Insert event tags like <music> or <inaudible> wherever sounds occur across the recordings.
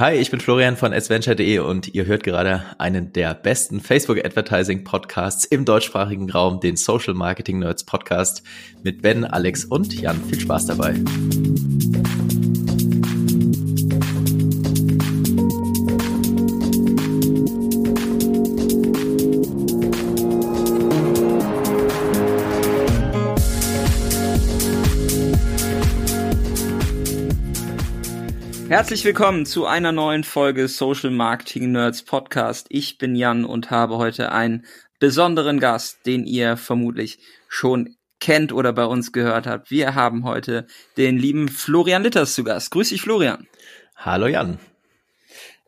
Hi, ich bin Florian von adventure.de und ihr hört gerade einen der besten Facebook Advertising Podcasts im deutschsprachigen Raum, den Social Marketing Nerds Podcast mit Ben, Alex und Jan. Viel Spaß dabei. Herzlich willkommen zu einer neuen Folge Social Marketing Nerds Podcast. Ich bin Jan und habe heute einen besonderen Gast, den ihr vermutlich schon kennt oder bei uns gehört habt. Wir haben heute den lieben Florian Litters zu Gast. Grüß dich, Florian. Hallo, Jan.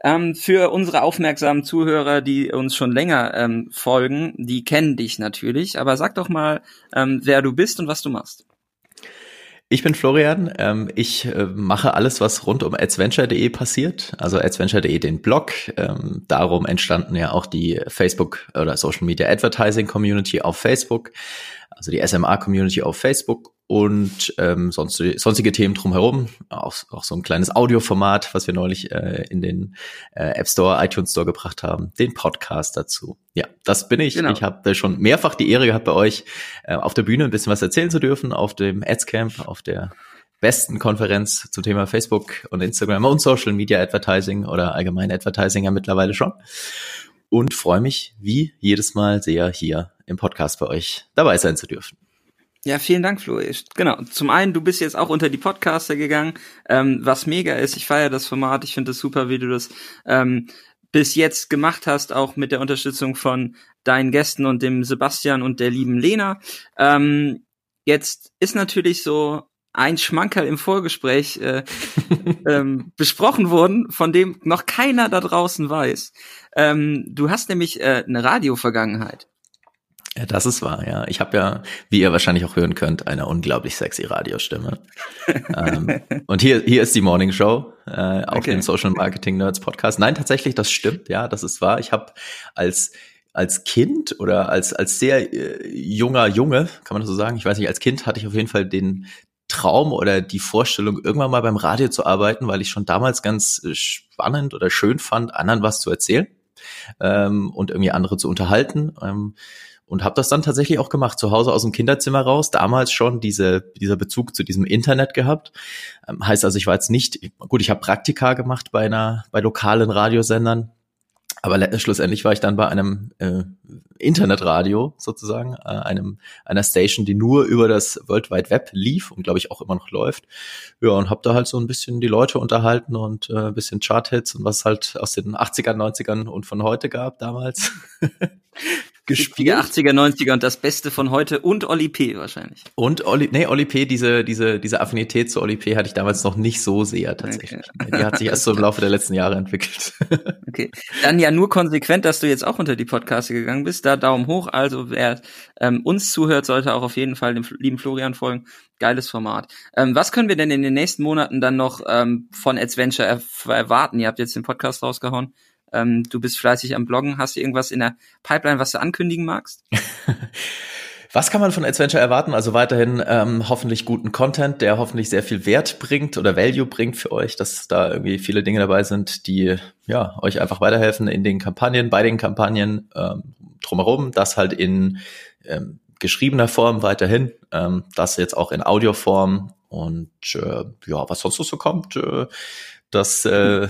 Ähm, für unsere aufmerksamen Zuhörer, die uns schon länger ähm, folgen, die kennen dich natürlich. Aber sag doch mal, ähm, wer du bist und was du machst. Ich bin Florian. Ähm, ich äh, mache alles, was rund um adventure.de passiert. Also adventure.de den Blog. Ähm, darum entstanden ja auch die Facebook oder Social Media Advertising Community auf Facebook also die SMA-Community auf Facebook und ähm, sonst, sonstige Themen drumherum. Auch, auch so ein kleines Audioformat, was wir neulich äh, in den äh, App Store, iTunes Store gebracht haben, den Podcast dazu. Ja, das bin ich. Genau. Ich habe schon mehrfach die Ehre gehabt, bei euch äh, auf der Bühne ein bisschen was erzählen zu dürfen, auf dem Ads Camp, auf der besten Konferenz zum Thema Facebook und Instagram und Social Media Advertising oder allgemein Advertising ja mittlerweile schon. Und freue mich wie jedes Mal sehr hier im Podcast bei euch dabei sein zu dürfen. Ja, vielen Dank, Flo. Genau. Zum einen, du bist jetzt auch unter die Podcaster gegangen, ähm, was mega ist. Ich feiere das Format. Ich finde es super, wie du das ähm, bis jetzt gemacht hast, auch mit der Unterstützung von deinen Gästen und dem Sebastian und der lieben Lena. Ähm, jetzt ist natürlich so ein Schmankerl im Vorgespräch äh, ähm, <laughs> besprochen worden, von dem noch keiner da draußen weiß. Ähm, du hast nämlich äh, eine Radio-Vergangenheit. Ja, das ist wahr, ja. Ich habe ja, wie ihr wahrscheinlich auch hören könnt, eine unglaublich sexy Radiostimme. ähm, <laughs> und hier, hier ist die Morning Show äh, auf okay. dem Social Marketing Nerds Podcast. Nein, tatsächlich, das stimmt, ja, das ist wahr. Ich habe als als Kind oder als als sehr äh, junger Junge, kann man das so sagen, ich weiß nicht, als Kind hatte ich auf jeden Fall den Traum oder die Vorstellung, irgendwann mal beim Radio zu arbeiten, weil ich schon damals ganz äh, spannend oder schön fand, anderen was zu erzählen ähm, und irgendwie andere zu unterhalten. Ähm, und habe das dann tatsächlich auch gemacht, zu Hause aus dem Kinderzimmer raus, damals schon diese, dieser Bezug zu diesem Internet gehabt. Ähm, heißt also, ich war jetzt nicht, gut, ich habe Praktika gemacht bei einer, bei lokalen Radiosendern, aber schlussendlich war ich dann bei einem äh, Internetradio sozusagen, äh, einem einer Station, die nur über das World Wide Web lief und glaube ich auch immer noch läuft. Ja, und habe da halt so ein bisschen die Leute unterhalten und äh, ein bisschen Chart-Hits und was halt aus den 80er, 90ern und von heute gab damals. <laughs> gespielt. 80er, 90er und das Beste von heute und Oli P. wahrscheinlich. Und Oli, nee, Oli P., diese, diese, diese Affinität zu Oli P. hatte ich damals noch nicht so sehr tatsächlich. Okay. Die hat sich erst so im <laughs> Laufe der letzten Jahre entwickelt. <laughs> Okay. Dann ja nur konsequent, dass du jetzt auch unter die Podcaste gegangen bist. Da Daumen hoch. Also wer ähm, uns zuhört, sollte auch auf jeden Fall dem lieben Florian folgen. Geiles Format. Ähm, was können wir denn in den nächsten Monaten dann noch ähm, von Adventure erwarten? Ihr habt jetzt den Podcast rausgehauen. Ähm, du bist fleißig am Bloggen. Hast du irgendwas in der Pipeline, was du ankündigen magst? <laughs> Was kann man von Adventure erwarten? Also weiterhin ähm, hoffentlich guten Content, der hoffentlich sehr viel Wert bringt oder Value bringt für euch, dass da irgendwie viele Dinge dabei sind, die ja euch einfach weiterhelfen in den Kampagnen, bei den Kampagnen ähm, drumherum, das halt in ähm, geschriebener Form weiterhin, ähm, das jetzt auch in Audioform und äh, ja, was sonst noch so kommt, äh, das äh,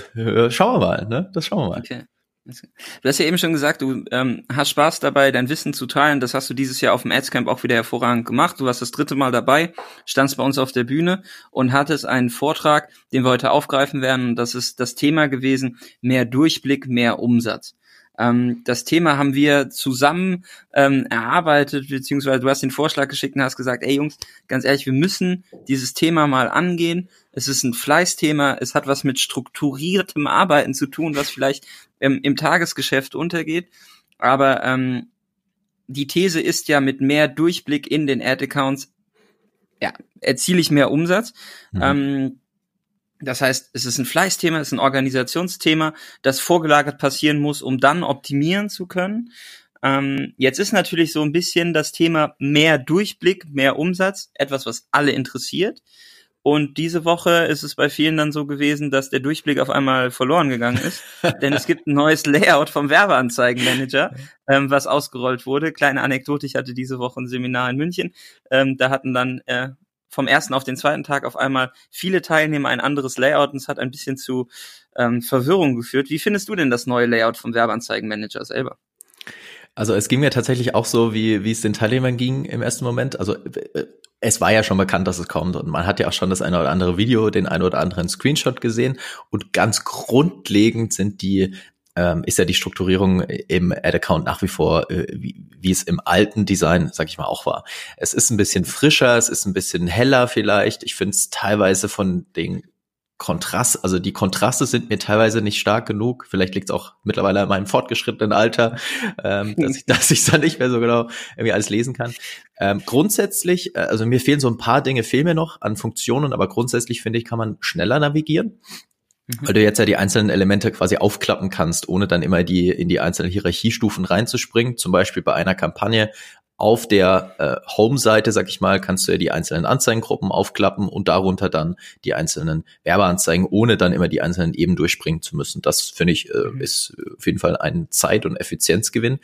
schauen wir mal, ne? Das schauen wir mal. Okay. Du hast ja eben schon gesagt, du ähm, hast Spaß dabei, dein Wissen zu teilen. Das hast du dieses Jahr auf dem Adscamp auch wieder hervorragend gemacht. Du warst das dritte Mal dabei, standst bei uns auf der Bühne und hattest einen Vortrag, den wir heute aufgreifen werden. Das ist das Thema gewesen, mehr Durchblick, mehr Umsatz. Ähm, das Thema haben wir zusammen ähm, erarbeitet, beziehungsweise du hast den Vorschlag geschickt und hast gesagt, ey Jungs, ganz ehrlich, wir müssen dieses Thema mal angehen. Es ist ein Fleißthema, es hat was mit strukturiertem Arbeiten zu tun, was vielleicht ähm, im Tagesgeschäft untergeht. Aber ähm, die These ist ja, mit mehr Durchblick in den Ad-Accounts ja, erziele ich mehr Umsatz. Mhm. Ähm, das heißt, es ist ein Fleißthema, es ist ein Organisationsthema, das vorgelagert passieren muss, um dann optimieren zu können. Ähm, jetzt ist natürlich so ein bisschen das Thema mehr Durchblick, mehr Umsatz, etwas, was alle interessiert. Und diese Woche ist es bei vielen dann so gewesen, dass der Durchblick auf einmal verloren gegangen ist. <laughs> denn es gibt ein neues Layout vom Werbeanzeigenmanager, ähm, was ausgerollt wurde. Kleine Anekdote, ich hatte diese Woche ein Seminar in München. Ähm, da hatten dann äh, vom ersten auf den zweiten Tag auf einmal viele Teilnehmer ein anderes Layout und es hat ein bisschen zu ähm, Verwirrung geführt. Wie findest du denn das neue Layout vom Werbeanzeigenmanager selber? Also es ging mir tatsächlich auch so, wie, wie es den Teilnehmern ging im ersten Moment. Also äh, es war ja schon bekannt, dass es kommt und man hat ja auch schon das eine oder andere Video, den ein oder anderen Screenshot gesehen und ganz grundlegend sind die ähm, ist ja die Strukturierung im Ad-Account nach wie vor, äh, wie, wie es im alten Design, sag ich mal, auch war. Es ist ein bisschen frischer, es ist ein bisschen heller vielleicht. Ich finde es teilweise von den Kontrast, also die Kontraste sind mir teilweise nicht stark genug. Vielleicht liegt es auch mittlerweile an meinem fortgeschrittenen Alter, ähm, <laughs> dass ich dass ich dann nicht mehr so genau irgendwie alles lesen kann. Ähm, grundsätzlich, äh, also mir fehlen so ein paar Dinge, fehlen mir noch an Funktionen, aber grundsätzlich finde ich, kann man schneller navigieren. Weil du jetzt ja die einzelnen Elemente quasi aufklappen kannst, ohne dann immer die in die einzelnen Hierarchiestufen reinzuspringen. Zum Beispiel bei einer Kampagne auf der äh, Home-Seite, sag ich mal, kannst du ja die einzelnen Anzeigengruppen aufklappen und darunter dann die einzelnen Werbeanzeigen, ohne dann immer die einzelnen eben durchspringen zu müssen. Das finde ich äh, mhm. ist auf jeden Fall ein Zeit- und Effizienzgewinn.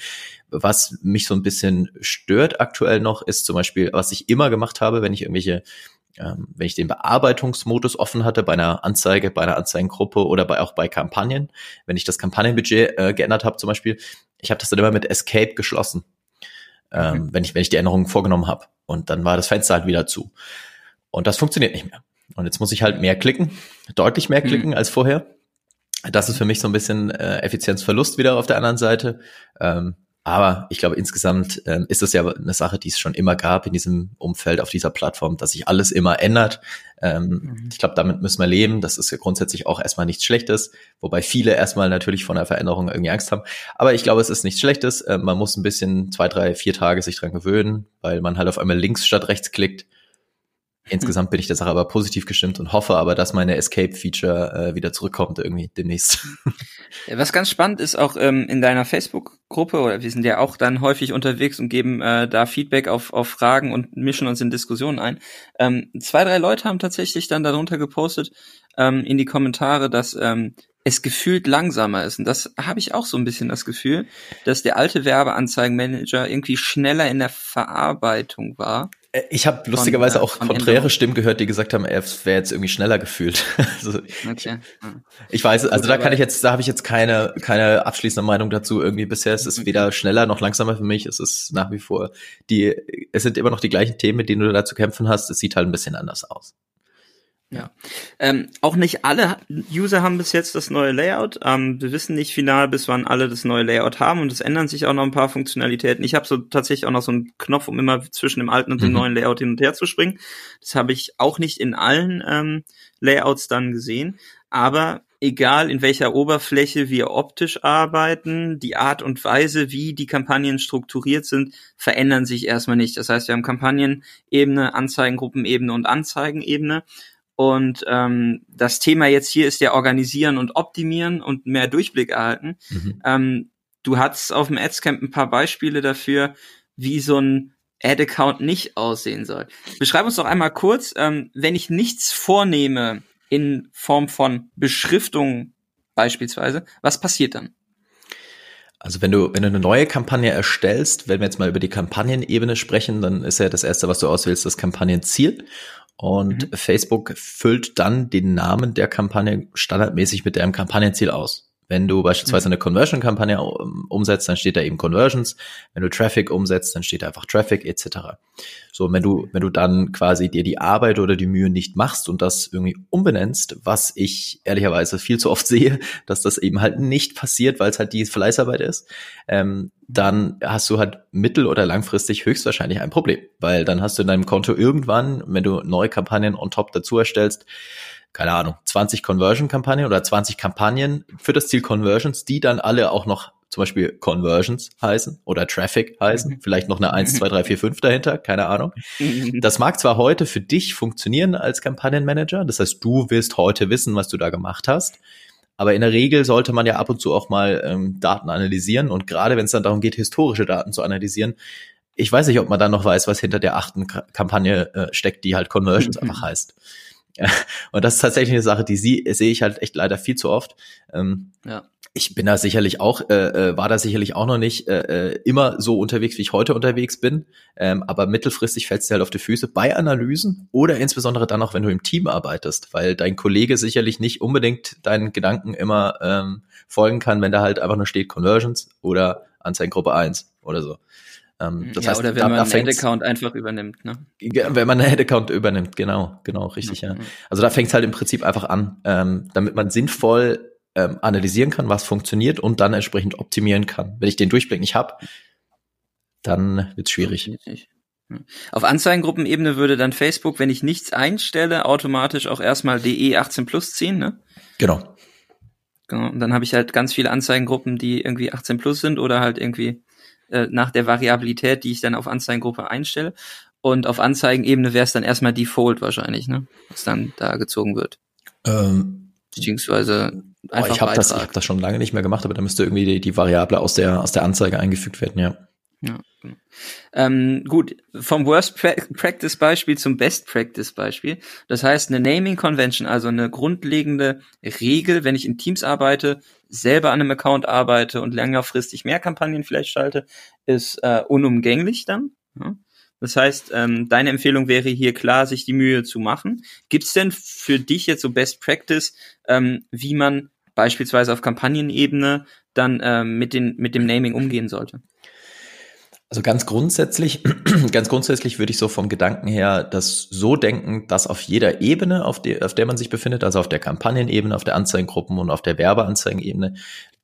Was mich so ein bisschen stört aktuell noch, ist zum Beispiel, was ich immer gemacht habe, wenn ich irgendwelche ähm, wenn ich den Bearbeitungsmodus offen hatte bei einer Anzeige, bei einer Anzeigengruppe oder bei, auch bei Kampagnen, wenn ich das Kampagnenbudget äh, geändert habe zum Beispiel, ich habe das dann immer mit Escape geschlossen ähm, mhm. wenn, ich, wenn ich die Änderungen vorgenommen habe. Und dann war das Fenster halt wieder zu. Und das funktioniert nicht mehr. Und jetzt muss ich halt mehr klicken, deutlich mehr mhm. klicken mhm. als vorher. Das ist für mich so ein bisschen äh, Effizienzverlust wieder auf der anderen Seite. Ähm, aber ich glaube, insgesamt ähm, ist es ja eine Sache, die es schon immer gab in diesem Umfeld, auf dieser Plattform, dass sich alles immer ändert. Ähm, mhm. Ich glaube, damit müssen wir leben. Das ist ja grundsätzlich auch erstmal nichts Schlechtes, wobei viele erstmal natürlich von der Veränderung irgendwie Angst haben. Aber ich glaube, es ist nichts Schlechtes. Äh, man muss ein bisschen zwei, drei, vier Tage sich dran gewöhnen, weil man halt auf einmal links statt rechts klickt. Insgesamt bin ich der Sache aber positiv gestimmt und hoffe aber, dass meine Escape-Feature äh, wieder zurückkommt irgendwie demnächst. Was ganz spannend ist auch ähm, in deiner Facebook-Gruppe, oder wir sind ja auch dann häufig unterwegs und geben äh, da Feedback auf, auf Fragen und mischen uns in Diskussionen ein. Ähm, zwei, drei Leute haben tatsächlich dann darunter gepostet ähm, in die Kommentare, dass ähm, es gefühlt langsamer ist. Und das habe ich auch so ein bisschen das Gefühl, dass der alte Werbeanzeigenmanager irgendwie schneller in der Verarbeitung war. Äh, ich habe lustigerweise von, äh, auch konträre Änderung. Stimmen gehört, die gesagt haben, es wäre jetzt irgendwie schneller gefühlt. <laughs> also, okay. Ich weiß, also Gut, da kann ich jetzt, da habe ich jetzt keine keine abschließende Meinung dazu. Irgendwie bisher ist es weder schneller noch langsamer für mich. Es ist nach wie vor die, es sind immer noch die gleichen Themen, mit denen du da zu kämpfen hast. Es sieht halt ein bisschen anders aus. Ja. Ähm, auch nicht alle User haben bis jetzt das neue Layout. Ähm, wir wissen nicht final, bis wann alle das neue Layout haben und es ändern sich auch noch ein paar Funktionalitäten. Ich habe so tatsächlich auch noch so einen Knopf, um immer zwischen dem alten und dem mhm. neuen Layout hin und her zu springen. Das habe ich auch nicht in allen ähm, Layouts dann gesehen. Aber egal in welcher Oberfläche wir optisch arbeiten, die Art und Weise, wie die Kampagnen strukturiert sind, verändern sich erstmal nicht. Das heißt, wir haben Kampagnenebene, Anzeigengruppenebene und Anzeigenebene. Und ähm, das Thema jetzt hier ist ja organisieren und optimieren und mehr Durchblick erhalten. Mhm. Ähm, du hattest auf dem Adscamp ein paar Beispiele dafür, wie so ein Ad-Account nicht aussehen soll. Beschreib uns doch einmal kurz, ähm, wenn ich nichts vornehme in Form von Beschriftung beispielsweise, was passiert dann? Also wenn du, wenn du eine neue Kampagne erstellst, wenn wir jetzt mal über die Kampagnenebene sprechen, dann ist ja das erste, was du auswählst, das Kampagnenziel. Und mhm. Facebook füllt dann den Namen der Kampagne standardmäßig mit deinem Kampagnenziel aus. Wenn du beispielsweise mhm. eine Conversion-Kampagne umsetzt, dann steht da eben Conversions. Wenn du Traffic umsetzt, dann steht da einfach Traffic etc. So, wenn du, wenn du dann quasi dir die Arbeit oder die Mühe nicht machst und das irgendwie umbenennst, was ich ehrlicherweise viel zu oft <laughs> sehe, dass das eben halt nicht passiert, weil es halt die Fleißarbeit ist, ähm, dann hast du halt mittel- oder langfristig höchstwahrscheinlich ein Problem, weil dann hast du in deinem Konto irgendwann, wenn du neue Kampagnen on top dazu erstellst, keine Ahnung, 20 Conversion-Kampagnen oder 20 Kampagnen für das Ziel Conversions, die dann alle auch noch zum Beispiel Conversions heißen oder Traffic heißen, mhm. vielleicht noch eine 1, 2, 3, 4, 5 dahinter, keine Ahnung. Das mag zwar heute für dich funktionieren als Kampagnenmanager, das heißt, du wirst heute wissen, was du da gemacht hast, aber in der Regel sollte man ja ab und zu auch mal ähm, Daten analysieren und gerade wenn es dann darum geht, historische Daten zu analysieren, ich weiß nicht, ob man dann noch weiß, was hinter der achten Kampagne äh, steckt, die halt Conversions einfach heißt. <laughs> Und das ist tatsächlich eine Sache, die sie, sehe ich halt echt leider viel zu oft. Ähm, ja ich bin da sicherlich auch, äh, äh, war da sicherlich auch noch nicht äh, äh, immer so unterwegs, wie ich heute unterwegs bin. Ähm, aber mittelfristig fällt es dir halt auf die Füße bei Analysen oder insbesondere dann auch, wenn du im Team arbeitest, weil dein Kollege sicherlich nicht unbedingt deinen Gedanken immer ähm, folgen kann, wenn da halt einfach nur steht Conversions oder Anzeigengruppe 1 oder so. Ähm, das ja, heißt, oder wenn da, man einen Ad-Account einfach übernimmt, ne? Wenn man einen Ad-Account übernimmt, genau, genau, richtig, ja. ja. Also da fängt es halt im Prinzip einfach an, ähm, damit man sinnvoll ähm, analysieren kann, was funktioniert und dann entsprechend optimieren kann. Wenn ich den Durchblick nicht habe, dann wird es schwierig. Auf Anzeigengruppenebene würde dann Facebook, wenn ich nichts einstelle, automatisch auch erstmal DE 18 plus ziehen, ne? Genau. Genau. Und dann habe ich halt ganz viele Anzeigengruppen, die irgendwie 18 plus sind oder halt irgendwie äh, nach der Variabilität, die ich dann auf Anzeigengruppe einstelle. Und auf Anzeigenebene wäre es dann erstmal Default wahrscheinlich, ne? Was dann da gezogen wird. Ähm, Beziehungsweise einfach oh, ich habe das, ich hab das schon lange nicht mehr gemacht, aber da müsste irgendwie die, die Variable aus der, aus der Anzeige eingefügt werden, ja. Ja, genau. Ähm, gut, vom Worst Practice Beispiel zum Best Practice Beispiel. Das heißt, eine Naming Convention, also eine grundlegende Regel, wenn ich in Teams arbeite, selber an einem Account arbeite und längerfristig mehr Kampagnen vielleicht schalte, ist äh, unumgänglich dann. Ja. Das heißt, ähm, deine Empfehlung wäre hier klar, sich die Mühe zu machen. Gibt es denn für dich jetzt so Best Practice, ähm, wie man beispielsweise auf Kampagnenebene dann ähm, mit, den, mit dem Naming umgehen sollte? Also ganz grundsätzlich, <clears throat> ganz grundsätzlich würde ich so vom Gedanken her das so denken, dass auf jeder Ebene, auf, der auf der man sich befindet, also auf der Kampagnenebene, auf der Anzeigengruppen und auf der Werbeanzeigenebene,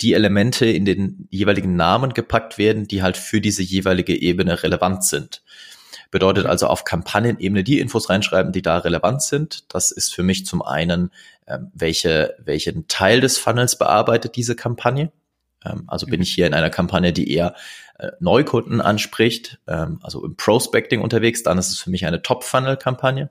die Elemente in den jeweiligen Namen gepackt werden, die halt für diese jeweilige Ebene relevant sind. Bedeutet also auf Kampagnenebene die Infos reinschreiben, die da relevant sind. Das ist für mich zum einen, ähm, welche, welchen Teil des Funnels bearbeitet diese Kampagne. Ähm, also bin ich hier in einer Kampagne, die eher äh, Neukunden anspricht, ähm, also im Prospecting unterwegs, dann ist es für mich eine Top-Funnel-Kampagne.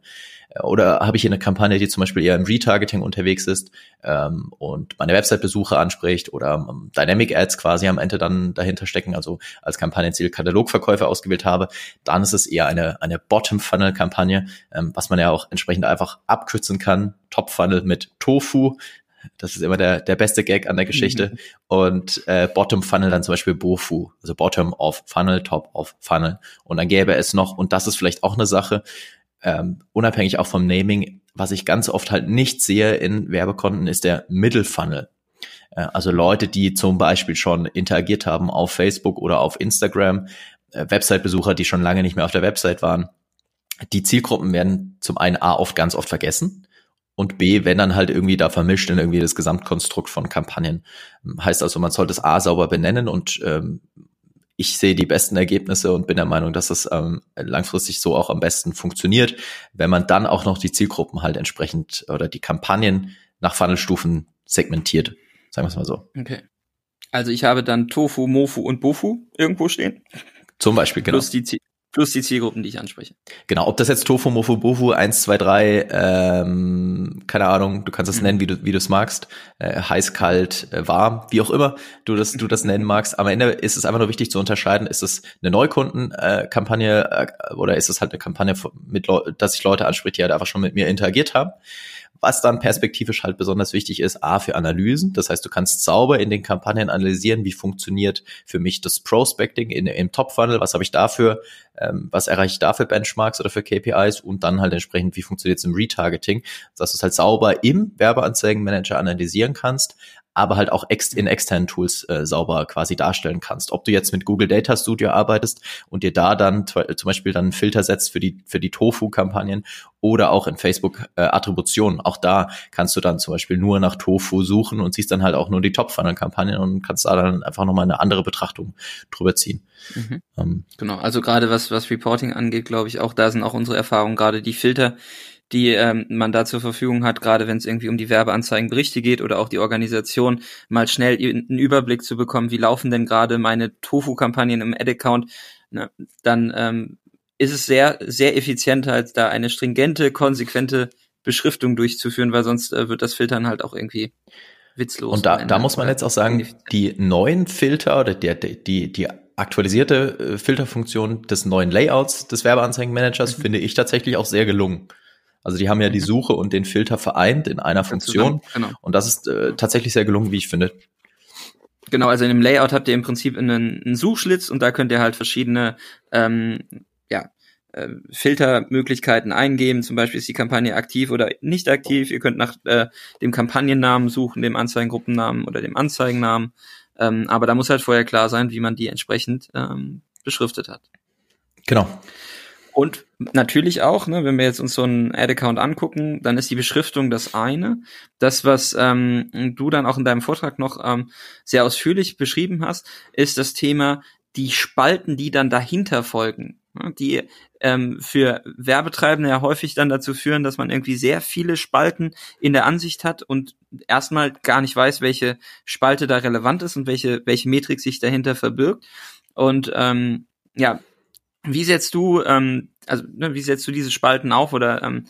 Oder habe ich hier eine Kampagne, die zum Beispiel eher im Retargeting unterwegs ist ähm, und meine Website-Besucher anspricht oder ähm, Dynamic Ads quasi am Ende dann dahinter stecken, also als Kampagnenziel Katalogverkäufe ausgewählt habe, dann ist es eher eine, eine Bottom-Funnel-Kampagne, ähm, was man ja auch entsprechend einfach abkürzen kann. Top-Funnel mit Tofu, das ist immer der, der beste Gag an der Geschichte. Mhm. <laughs> Und äh, Bottom Funnel dann zum Beispiel Bofu, also Bottom of Funnel, Top of Funnel. Und dann gäbe es noch, und das ist vielleicht auch eine Sache, ähm, unabhängig auch vom Naming, was ich ganz oft halt nicht sehe in Werbekonten, ist der Middle Funnel. Äh, also Leute, die zum Beispiel schon interagiert haben auf Facebook oder auf Instagram, äh, Website-Besucher, die schon lange nicht mehr auf der Website waren. Die Zielgruppen werden zum einen A oft ganz oft vergessen und B, wenn dann halt irgendwie da vermischt in irgendwie das Gesamtkonstrukt von Kampagnen. Heißt also, man sollte es A sauber benennen und ähm, ich sehe die besten Ergebnisse und bin der Meinung, dass das ähm, langfristig so auch am besten funktioniert, wenn man dann auch noch die Zielgruppen halt entsprechend oder die Kampagnen nach Funnelstufen segmentiert. Sagen wir es mal so. Okay. Also ich habe dann Tofu, Mofu und Bofu irgendwo stehen. Zum Beispiel, genau. Plus die, Plus die Zielgruppen, die ich anspreche. Genau, ob das jetzt Tofu, Mofu, Bofu, 1, 2, 3, ähm, keine Ahnung, du kannst es mhm. nennen, wie du wie du es magst, äh, heiß, kalt, äh, warm, wie auch immer du das du das nennen magst. Am Ende ist es einfach nur wichtig zu unterscheiden, ist es eine Neukundenkampagne äh, äh, oder ist es halt eine Kampagne, mit dass sich Leute anspricht, die halt einfach schon mit mir interagiert haben. Was dann perspektivisch halt besonders wichtig ist, A, für Analysen. Das heißt, du kannst sauber in den Kampagnen analysieren, wie funktioniert für mich das Prospecting in, im Top-Funnel, was habe ich dafür, ähm, was erreiche ich da für Benchmarks oder für KPIs und dann halt entsprechend, wie funktioniert es im Retargeting, dass du es halt sauber im Werbeanzeigenmanager analysieren kannst, aber halt auch ex in externen Tools äh, sauber quasi darstellen kannst. Ob du jetzt mit Google Data Studio arbeitest und dir da dann zum Beispiel dann Filter setzt für die, für die Tofu-Kampagnen oder auch in Facebook äh, Attribution. Auch da kannst du dann zum Beispiel nur nach Tofu suchen und siehst dann halt auch nur die Top-Funnel-Kampagnen und kannst da dann einfach nochmal eine andere Betrachtung drüber ziehen. Mhm. Ähm, genau, also gerade was, was Reporting angeht, glaube ich, auch da sind auch unsere Erfahrungen, gerade die Filter, die ähm, man da zur Verfügung hat, gerade wenn es irgendwie um die Werbeanzeigenberichte geht oder auch die Organisation, mal schnell einen Überblick zu bekommen, wie laufen denn gerade meine Tofu-Kampagnen im Ad-Account, ne, dann ähm, ist es sehr, sehr effizient, halt da eine stringente, konsequente Beschriftung durchzuführen, weil sonst äh, wird das Filtern halt auch irgendwie witzlos. Und da, da muss man jetzt auch sagen, die neuen Filter oder der, die, die aktualisierte äh, Filterfunktion des neuen Layouts des Werbeanzeigenmanagers mhm. finde ich tatsächlich auch sehr gelungen. Also die haben ja die mhm. Suche und den Filter vereint in einer Funktion. Genau. Und das ist äh, tatsächlich sehr gelungen, wie ich finde. Genau, also in dem Layout habt ihr im Prinzip einen, einen Suchschlitz und da könnt ihr halt verschiedene ähm, ja, äh, Filtermöglichkeiten eingeben. Zum Beispiel ist die Kampagne aktiv oder nicht aktiv. Ihr könnt nach äh, dem Kampagnennamen suchen, dem Anzeigengruppennamen oder dem Anzeigennamen. Ähm, aber da muss halt vorher klar sein, wie man die entsprechend ähm, beschriftet hat. Genau. Und natürlich auch, ne, wenn wir jetzt uns so einen Ad-Account angucken, dann ist die Beschriftung das eine. Das, was ähm, du dann auch in deinem Vortrag noch ähm, sehr ausführlich beschrieben hast, ist das Thema die Spalten, die dann dahinter folgen, ne, die ähm, für Werbetreibende ja häufig dann dazu führen, dass man irgendwie sehr viele Spalten in der Ansicht hat und erstmal gar nicht weiß, welche Spalte da relevant ist und welche, welche Metrik sich dahinter verbirgt. Und ähm, ja, wie setzt du, ähm, also ne, wie setzt du diese Spalten auf oder ähm,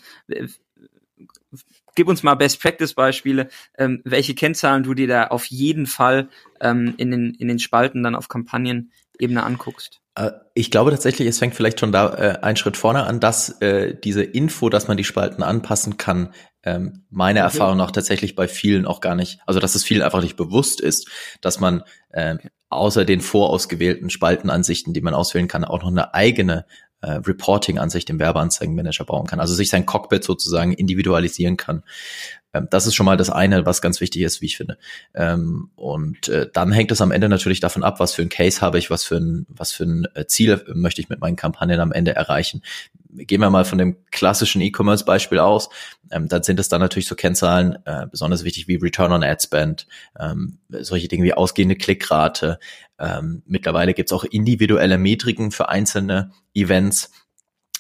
gib uns mal Best Practice Beispiele, ähm, welche Kennzahlen du dir da auf jeden Fall ähm, in den in den Spalten dann auf Kampagnenebene anguckst. Äh, ich glaube tatsächlich, es fängt vielleicht schon da äh, einen Schritt vorne an, dass äh, diese Info, dass man die Spalten anpassen kann, ähm, meiner okay. Erfahrung nach tatsächlich bei vielen auch gar nicht, also dass es vielen einfach nicht bewusst ist, dass man äh, außer den vorausgewählten Spaltenansichten, die man auswählen kann, auch noch eine eigene äh, Reporting-Ansicht im Werbeanzeigenmanager bauen kann. Also sich sein Cockpit sozusagen individualisieren kann. Ähm, das ist schon mal das eine, was ganz wichtig ist, wie ich finde. Ähm, und äh, dann hängt es am Ende natürlich davon ab, was für ein Case habe ich, was für ein, was für ein äh, Ziel möchte ich mit meinen Kampagnen am Ende erreichen. Gehen wir mal von dem klassischen E-Commerce-Beispiel aus. Ähm, dann sind es dann natürlich so Kennzahlen, äh, besonders wichtig wie Return on Ad Spend, ähm, solche Dinge wie ausgehende Klickrate. Ähm, mittlerweile gibt es auch individuelle Metriken für einzelne Events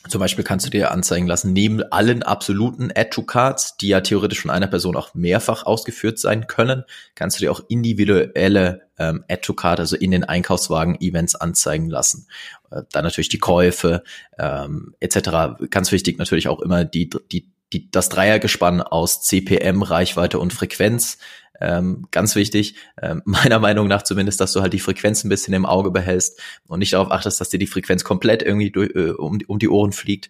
zum Beispiel kannst du dir anzeigen lassen, neben allen absoluten Add-to-Cards, die ja theoretisch von einer Person auch mehrfach ausgeführt sein können, kannst du dir auch individuelle ähm, Add-to-Card, also in den Einkaufswagen-Events anzeigen lassen. Äh, dann natürlich die Käufe ähm, etc. Ganz wichtig natürlich auch immer die, die, die, das Dreiergespann aus CPM, Reichweite und Frequenz ähm, ganz wichtig, ähm, <laughs> meiner Meinung nach zumindest, dass du halt die Frequenz ein bisschen im Auge behältst und nicht darauf achtest, dass dir die Frequenz komplett irgendwie durch, äh, um, um die Ohren fliegt.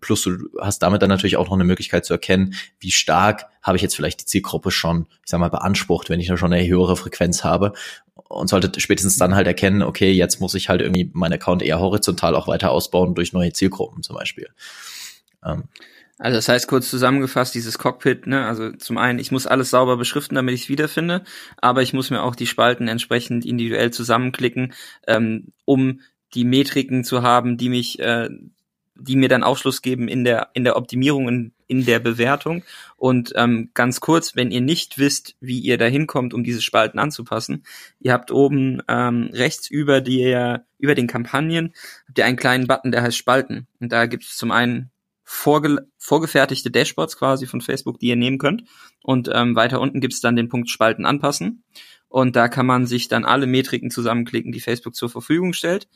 Plus du hast damit dann natürlich auch noch eine Möglichkeit zu erkennen, wie stark habe ich jetzt vielleicht die Zielgruppe schon, ich sag mal, beansprucht, wenn ich da schon eine höhere Frequenz habe und sollte spätestens dann halt erkennen, okay, jetzt muss ich halt irgendwie meinen Account eher horizontal auch weiter ausbauen durch neue Zielgruppen zum Beispiel. Ähm. Also das heißt kurz zusammengefasst, dieses Cockpit, ne, also zum einen, ich muss alles sauber beschriften, damit ich es wiederfinde, aber ich muss mir auch die Spalten entsprechend individuell zusammenklicken, ähm, um die Metriken zu haben, die mich, äh, die mir dann Aufschluss geben in der in der Optimierung in, in der Bewertung. Und ähm, ganz kurz, wenn ihr nicht wisst, wie ihr da hinkommt, um diese Spalten anzupassen, ihr habt oben ähm, rechts über der über den Kampagnen habt ihr einen kleinen Button, der heißt Spalten. Und da gibt es zum einen vorge vorgefertigte Dashboards quasi von Facebook, die ihr nehmen könnt. Und ähm, weiter unten gibt's dann den Punkt Spalten anpassen. Und da kann man sich dann alle Metriken zusammenklicken, die Facebook zur Verfügung stellt.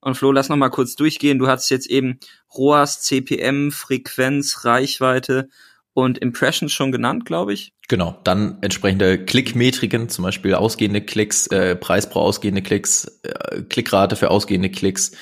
Und Flo, lass noch mal kurz durchgehen. Du hattest jetzt eben ROAS, CPM, Frequenz, Reichweite und Impressions schon genannt, glaube ich. Genau, dann entsprechende Klickmetriken, zum Beispiel ausgehende Klicks, äh, Preis pro ausgehende Klicks, äh, Klickrate für ausgehende Klicks,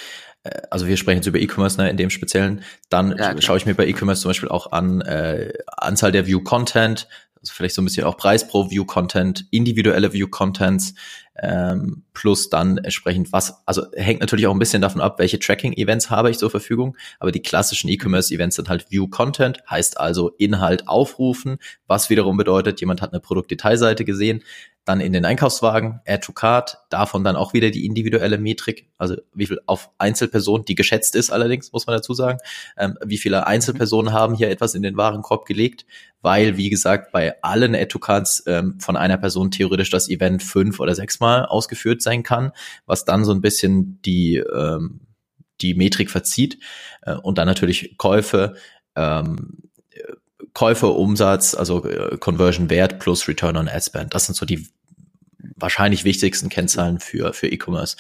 also wir sprechen jetzt über E-Commerce ne, in dem speziellen, dann ja, schaue ich mir bei E-Commerce zum Beispiel auch an äh, Anzahl der View-Content, also vielleicht so ein bisschen auch Preis pro View-Content, individuelle View-Contents, ähm, plus dann entsprechend was, also hängt natürlich auch ein bisschen davon ab, welche Tracking-Events habe ich zur Verfügung, aber die klassischen E-Commerce-Events sind halt View-Content, heißt also Inhalt aufrufen, was wiederum bedeutet, jemand hat eine Produktdetailseite gesehen, dann in den Einkaufswagen, Add to Cart, davon dann auch wieder die individuelle Metrik, also wie viel auf Einzelpersonen, die geschätzt ist allerdings, muss man dazu sagen, ähm, wie viele Einzelpersonen haben hier etwas in den Warenkorb gelegt, weil, wie gesagt, bei allen Add to Cards ähm, von einer Person theoretisch das Event fünf oder sechsmal ausgeführt sein kann, was dann so ein bisschen die, ähm, die Metrik verzieht äh, und dann natürlich Käufe, ähm, Käuferumsatz, also äh, Conversion Wert plus Return on Ad Spend. Das sind so die wahrscheinlich wichtigsten Kennzahlen für für E-Commerce.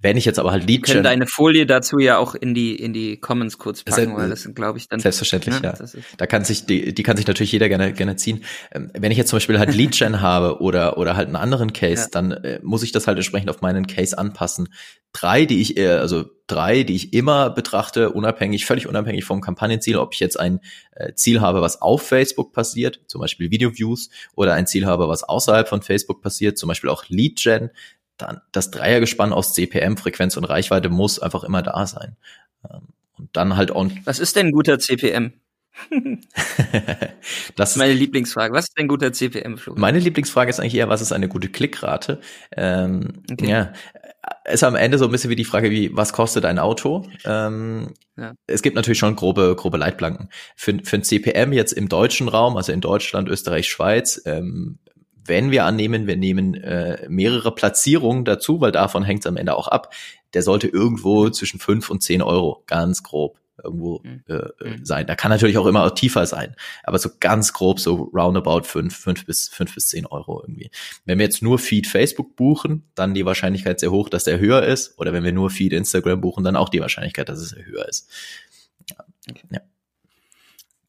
Wenn ich jetzt aber halt Lead Gen können deine Folie dazu ja auch in die in die Comments kurz packen, das, weil das sind glaube ich dann selbstverständlich ja. ja. Da kann sich die die kann sich natürlich jeder gerne gerne ziehen. Ähm, wenn ich jetzt zum Beispiel halt <laughs> Lead Gen habe oder oder halt einen anderen Case, ja. dann äh, muss ich das halt entsprechend auf meinen Case anpassen. Drei, die ich eher, also drei, die ich immer betrachte, unabhängig, völlig unabhängig vom Kampagnenziel, ob ich jetzt ein äh, Ziel habe, was auf Facebook passiert, zum Beispiel Video-Views, oder ein Ziel habe, was außerhalb von Facebook passiert, zum Beispiel auch Lead-Gen, dann das Dreiergespann aus CPM, Frequenz und Reichweite muss einfach immer da sein. Ähm, und dann halt on. Was ist denn ein guter CPM? <laughs> das ist meine Lieblingsfrage. Was ist ein guter CPM, Flug? Meine Lieblingsfrage ist eigentlich eher, was ist eine gute Klickrate? Ähm, okay. Ja, ist am Ende so ein bisschen wie die Frage, wie was kostet ein Auto? Ähm, ja. Es gibt natürlich schon grobe grobe Leitplanken für, für ein CPM jetzt im deutschen Raum, also in Deutschland, Österreich, Schweiz. Ähm, wenn wir annehmen, wir nehmen äh, mehrere Platzierungen dazu, weil davon hängt es am Ende auch ab, der sollte irgendwo zwischen fünf und zehn Euro, ganz grob irgendwo mhm. äh, äh mhm. sein. Da kann natürlich auch immer auch tiefer sein, aber so ganz grob so roundabout fünf, fünf bis fünf bis zehn Euro irgendwie. Wenn wir jetzt nur Feed Facebook buchen, dann die Wahrscheinlichkeit sehr hoch, dass der höher ist. Oder wenn wir nur Feed Instagram buchen, dann auch die Wahrscheinlichkeit, dass es höher ist. Ja. Okay. ja.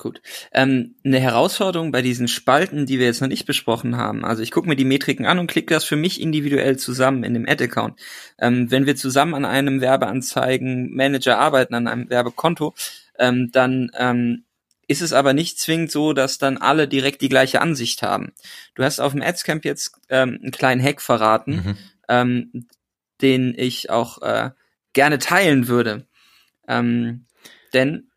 Gut. Ähm, eine Herausforderung bei diesen Spalten, die wir jetzt noch nicht besprochen haben. Also ich gucke mir die Metriken an und klicke das für mich individuell zusammen in dem Ad-Account. Ähm, wenn wir zusammen an einem Werbeanzeigen-Manager arbeiten, an einem Werbekonto, ähm, dann ähm, ist es aber nicht zwingend so, dass dann alle direkt die gleiche Ansicht haben. Du hast auf dem Adscamp jetzt ähm, einen kleinen Hack verraten, mhm. ähm, den ich auch äh, gerne teilen würde. Ähm, denn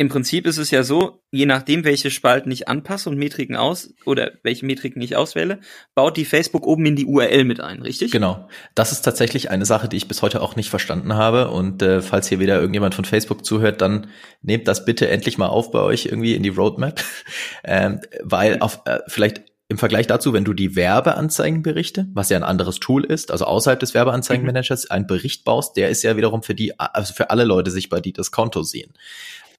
im Prinzip ist es ja so, je nachdem, welche Spalten ich anpasse und Metriken aus oder welche Metriken ich auswähle, baut die Facebook oben in die URL mit ein, richtig? Genau. Das ist tatsächlich eine Sache, die ich bis heute auch nicht verstanden habe. Und äh, falls hier wieder irgendjemand von Facebook zuhört, dann nehmt das bitte endlich mal auf bei euch irgendwie in die Roadmap. <laughs> ähm, weil auf äh, vielleicht im Vergleich dazu, wenn du die Werbeanzeigenberichte, was ja ein anderes Tool ist, also außerhalb des Werbeanzeigenmanagers, mhm. einen Bericht baust, der ist ja wiederum für die, also für alle Leute sichtbar, die das Konto sehen.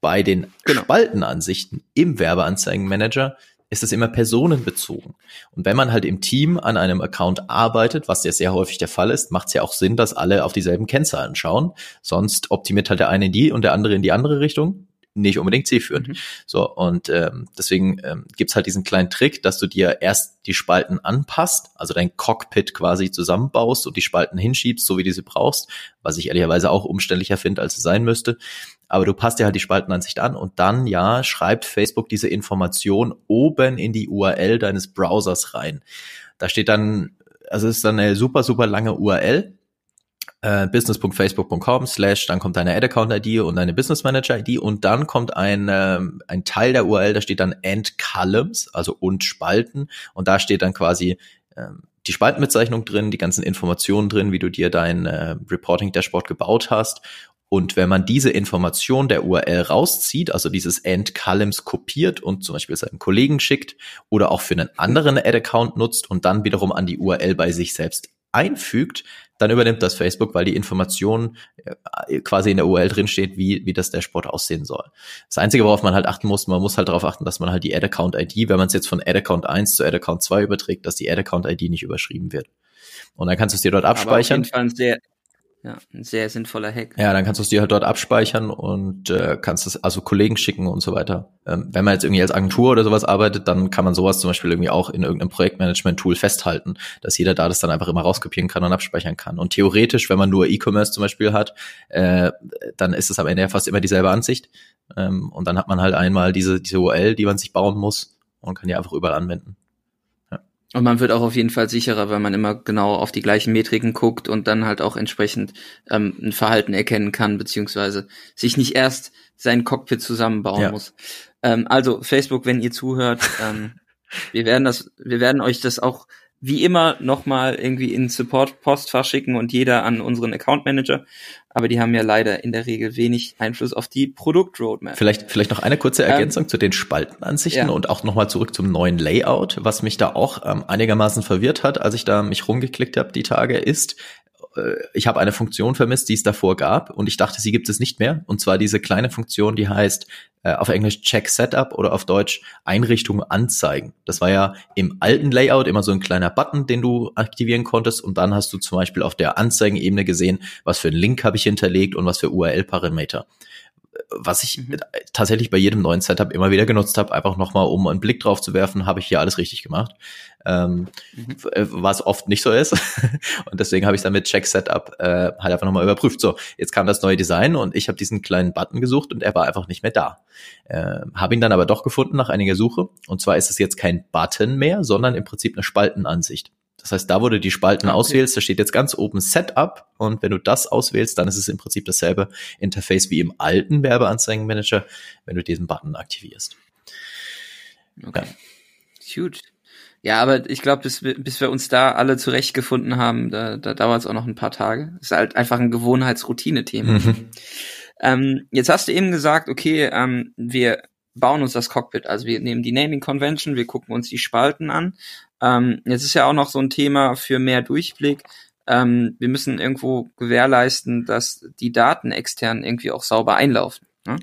Bei den genau. Spaltenansichten im Werbeanzeigenmanager ist es immer personenbezogen. Und wenn man halt im Team an einem Account arbeitet, was ja sehr häufig der Fall ist, macht es ja auch Sinn, dass alle auf dieselben Kennzahlen schauen. Sonst optimiert halt der eine in die und der andere in die andere Richtung nicht unbedingt zielführend. Mhm. So, und ähm, deswegen ähm, gibt's halt diesen kleinen Trick, dass du dir erst die Spalten anpasst, also dein Cockpit quasi zusammenbaust und die Spalten hinschiebst, so wie du sie brauchst, was ich ehrlicherweise auch umständlicher finde, als es sein müsste. Aber du passt dir halt die Spaltenansicht an und dann, ja, schreibt Facebook diese Information oben in die URL deines Browsers rein. Da steht dann, also es ist dann eine super, super lange URL äh, business.facebook.com slash, dann kommt deine Ad-Account-ID und deine Business Manager-ID und dann kommt ein, ähm, ein Teil der URL, da steht dann End Columns, also und Spalten und da steht dann quasi ähm, die Spaltenbezeichnung drin, die ganzen Informationen drin, wie du dir dein äh, Reporting-Dashboard gebaut hast und wenn man diese Information der URL rauszieht, also dieses End Columns kopiert und zum Beispiel seinen Kollegen schickt oder auch für einen anderen Ad-Account nutzt und dann wiederum an die URL bei sich selbst einfügt, dann übernimmt das Facebook, weil die Information äh, quasi in der URL drinsteht, wie, wie das Dashboard aussehen soll. Das Einzige, worauf man halt achten muss, man muss halt darauf achten, dass man halt die Ad-Account-ID, wenn man es jetzt von Ad-Account 1 zu Ad-Account 2 überträgt, dass die Ad-Account-ID nicht überschrieben wird. Und dann kannst du es dir dort abspeichern. Aber auf jeden Fall ein sehr, ja, ein sehr sinnvoller Hack. Ja, dann kannst du es dir halt dort abspeichern und äh, kannst es also Kollegen schicken und so weiter. Ähm, wenn man jetzt irgendwie als Agentur oder sowas arbeitet, dann kann man sowas zum Beispiel irgendwie auch in irgendeinem Projektmanagement-Tool festhalten, dass jeder da das dann einfach immer rauskopieren kann und abspeichern kann. Und theoretisch, wenn man nur E-Commerce zum Beispiel hat, äh, dann ist es am Ende ja fast immer dieselbe Ansicht. Ähm, und dann hat man halt einmal diese, diese URL, die man sich bauen muss und kann die einfach überall anwenden. Und man wird auch auf jeden Fall sicherer, weil man immer genau auf die gleichen Metriken guckt und dann halt auch entsprechend ähm, ein Verhalten erkennen kann, beziehungsweise sich nicht erst sein Cockpit zusammenbauen ja. muss. Ähm, also Facebook, wenn ihr zuhört, <laughs> ähm, wir werden das, wir werden euch das auch wie immer nochmal irgendwie in Support-Postfach schicken und jeder an unseren Account Manager. Aber die haben ja leider in der Regel wenig Einfluss auf die Produktroadmap. Vielleicht, vielleicht noch eine kurze ähm, Ergänzung ähm, zu den Spaltenansichten ja. und auch nochmal zurück zum neuen Layout. Was mich da auch ähm, einigermaßen verwirrt hat, als ich da mich rumgeklickt habe die Tage, ist, ich habe eine Funktion vermisst, die es davor gab und ich dachte, sie gibt es nicht mehr. Und zwar diese kleine Funktion, die heißt äh, auf Englisch Check Setup oder auf Deutsch Einrichtung anzeigen. Das war ja im alten Layout immer so ein kleiner Button, den du aktivieren konntest und dann hast du zum Beispiel auf der Anzeigenebene gesehen, was für einen Link habe ich hinterlegt und was für URL-Parameter. Was ich mhm. tatsächlich bei jedem neuen Setup immer wieder genutzt habe, einfach nochmal, um einen Blick drauf zu werfen, habe ich hier alles richtig gemacht. Ähm, mhm. Was oft nicht so ist. <laughs> und deswegen habe ich dann mit Check Setup äh, halt einfach nochmal überprüft. So, jetzt kam das neue Design und ich habe diesen kleinen Button gesucht und er war einfach nicht mehr da. Äh, habe ihn dann aber doch gefunden nach einiger Suche. Und zwar ist es jetzt kein Button mehr, sondern im Prinzip eine Spaltenansicht. Das heißt, da, wo du die Spalten okay. auswählst, da steht jetzt ganz oben Setup und wenn du das auswählst, dann ist es im Prinzip dasselbe Interface wie im alten Werbeanzeigenmanager, wenn du diesen Button aktivierst. Okay. Ja. Gut. Ja, aber ich glaube, bis, bis wir uns da alle zurechtgefunden haben, da, da dauert es auch noch ein paar Tage. Ist halt einfach ein Gewohnheitsroutine-Thema. Mhm. Ähm, jetzt hast du eben gesagt, okay, ähm, wir bauen uns das Cockpit. Also wir nehmen die Naming Convention, wir gucken uns die Spalten an, ähm, jetzt ist ja auch noch so ein Thema für mehr Durchblick. Ähm, wir müssen irgendwo gewährleisten, dass die Daten extern irgendwie auch sauber einlaufen. Ne?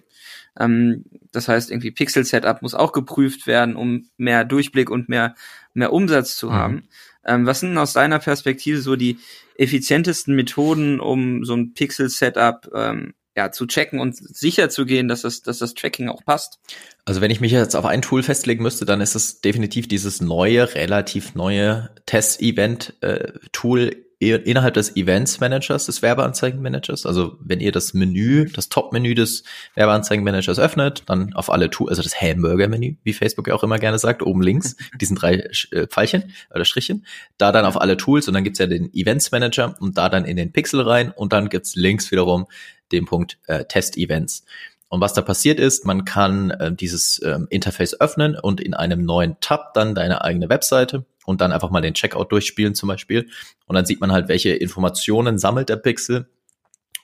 Ähm, das heißt, irgendwie Pixel-Setup muss auch geprüft werden, um mehr Durchblick und mehr, mehr Umsatz zu mhm. haben. Ähm, was sind aus deiner Perspektive so die effizientesten Methoden, um so ein Pixel-Setup ähm, ja, zu checken und sicher zu gehen, dass das, dass das Tracking auch passt. Also wenn ich mich jetzt auf ein Tool festlegen müsste, dann ist es definitiv dieses neue, relativ neue Test-Event-Tool äh, innerhalb des Events Managers, des Werbeanzeigenmanagers. Also wenn ihr das Menü, das Top-Menü des Werbeanzeigenmanagers öffnet, dann auf alle Tools, also das Hamburger-Menü, wie Facebook ja auch immer gerne sagt, oben links, <laughs> diesen drei äh, Pfeilchen oder Strichchen, da dann auf alle Tools und dann gibt's ja den Events Manager und da dann in den Pixel rein und dann gibt's links wiederum dem Punkt äh, Test-Events. Und was da passiert ist, man kann äh, dieses ähm, Interface öffnen und in einem neuen Tab dann deine eigene Webseite und dann einfach mal den Checkout durchspielen zum Beispiel. Und dann sieht man halt, welche Informationen sammelt der Pixel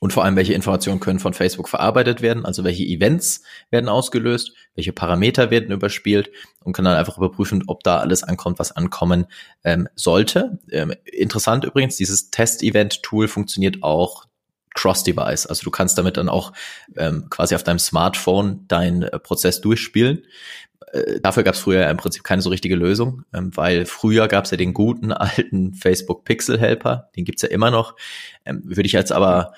und vor allem, welche Informationen können von Facebook verarbeitet werden, also welche Events werden ausgelöst, welche Parameter werden überspielt und kann dann einfach überprüfen, ob da alles ankommt, was ankommen ähm, sollte. Ähm, interessant übrigens, dieses Test-Event-Tool funktioniert auch Cross-Device. Also du kannst damit dann auch ähm, quasi auf deinem Smartphone deinen äh, Prozess durchspielen. Äh, dafür gab es früher im Prinzip keine so richtige Lösung, ähm, weil früher gab es ja den guten alten Facebook Pixel Helper, den gibt's ja immer noch. Ähm, Würde ich jetzt aber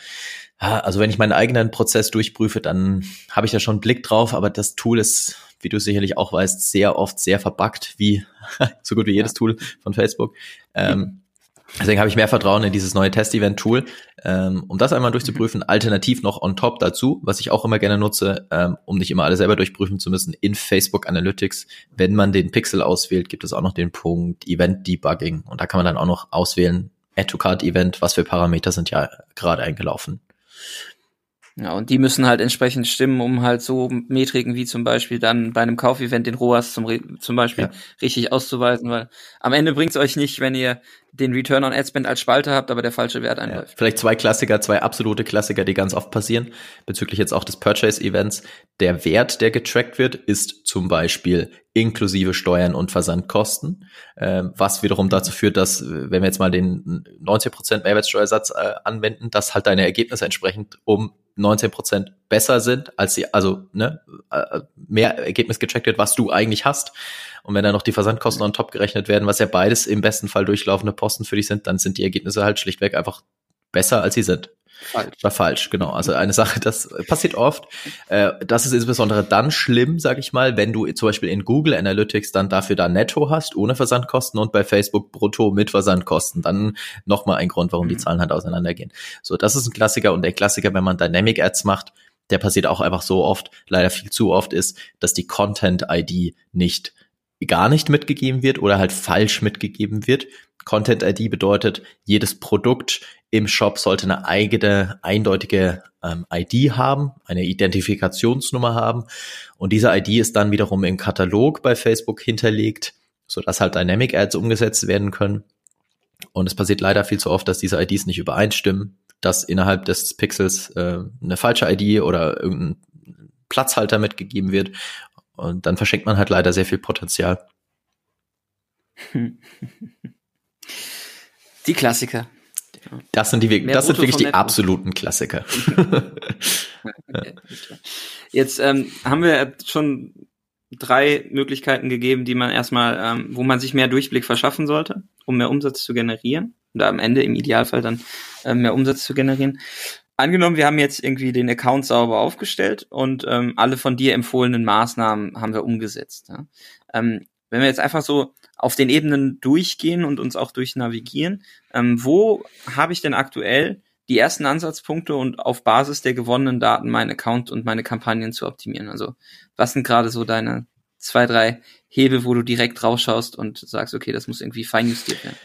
also wenn ich meinen eigenen Prozess durchprüfe, dann habe ich da schon einen Blick drauf, aber das Tool ist, wie du sicherlich auch weißt, sehr oft sehr verbuggt, wie <laughs> so gut wie jedes Tool von Facebook. Ähm, Deswegen habe ich mehr Vertrauen in dieses neue Test-Event-Tool, ähm, um das einmal durchzuprüfen. Alternativ noch on top dazu, was ich auch immer gerne nutze, ähm, um nicht immer alles selber durchprüfen zu müssen, in Facebook Analytics. Wenn man den Pixel auswählt, gibt es auch noch den Punkt Event Debugging. Und da kann man dann auch noch auswählen, Add-to-Card-Event, was für Parameter sind ja gerade eingelaufen. Ja, und die müssen halt entsprechend stimmen, um halt so Metriken wie zum Beispiel dann bei einem Kaufevent den ROAS zum, zum Beispiel ja. richtig auszuweisen, weil am Ende bringt's euch nicht, wenn ihr den Return on Ad Spend als Spalte habt, aber der falsche Wert einläuft. Ja, vielleicht zwei Klassiker, zwei absolute Klassiker, die ganz oft passieren, bezüglich jetzt auch des Purchase Events. Der Wert, der getrackt wird, ist zum Beispiel inklusive Steuern und Versandkosten, äh, was wiederum dazu führt, dass, wenn wir jetzt mal den 90% Mehrwertsteuersatz äh, anwenden, dass halt deine Ergebnisse entsprechend um 19% besser sind, als sie, also ne, äh, mehr Ergebnis gecheckt wird, was du eigentlich hast. Und wenn dann noch die Versandkosten on top gerechnet werden, was ja beides im besten Fall durchlaufende Posten für dich sind, dann sind die Ergebnisse halt schlichtweg einfach besser, als sie sind. Falsch. War falsch, genau. Also eine Sache, das passiert oft. Äh, das ist insbesondere dann schlimm, sag ich mal, wenn du zum Beispiel in Google Analytics dann dafür da netto hast, ohne Versandkosten und bei Facebook brutto mit Versandkosten. Dann nochmal ein Grund, warum die mhm. Zahlen halt auseinandergehen. So, das ist ein Klassiker und der Klassiker, wenn man Dynamic Ads macht, der passiert auch einfach so oft, leider viel zu oft ist, dass die Content-ID nicht gar nicht mitgegeben wird oder halt falsch mitgegeben wird. Content ID bedeutet, jedes Produkt im Shop sollte eine eigene, eindeutige ähm, ID haben, eine Identifikationsnummer haben. Und diese ID ist dann wiederum im Katalog bei Facebook hinterlegt, sodass halt Dynamic Ads umgesetzt werden können. Und es passiert leider viel zu oft, dass diese IDs nicht übereinstimmen, dass innerhalb des Pixels äh, eine falsche ID oder irgendein Platzhalter mitgegeben wird. Und dann verschenkt man halt leider sehr viel Potenzial. <laughs> Die Klassiker. Das sind die, das sind wirklich die absoluten Klassiker. <laughs> Jetzt ähm, haben wir schon drei Möglichkeiten gegeben, die man erstmal, ähm, wo man sich mehr Durchblick verschaffen sollte, um mehr Umsatz zu generieren. Oder am Ende im Idealfall dann äh, mehr Umsatz zu generieren. angenommen, wir haben jetzt irgendwie den Account sauber aufgestellt und ähm, alle von dir empfohlenen Maßnahmen haben wir umgesetzt. Ja? Ähm, wenn wir jetzt einfach so auf den Ebenen durchgehen und uns auch durchnavigieren, ähm, wo habe ich denn aktuell die ersten Ansatzpunkte und auf Basis der gewonnenen Daten meinen Account und meine Kampagnen zu optimieren? Also was sind gerade so deine zwei, drei Hebel, wo du direkt rausschaust und sagst, okay, das muss irgendwie feinjustiert werden?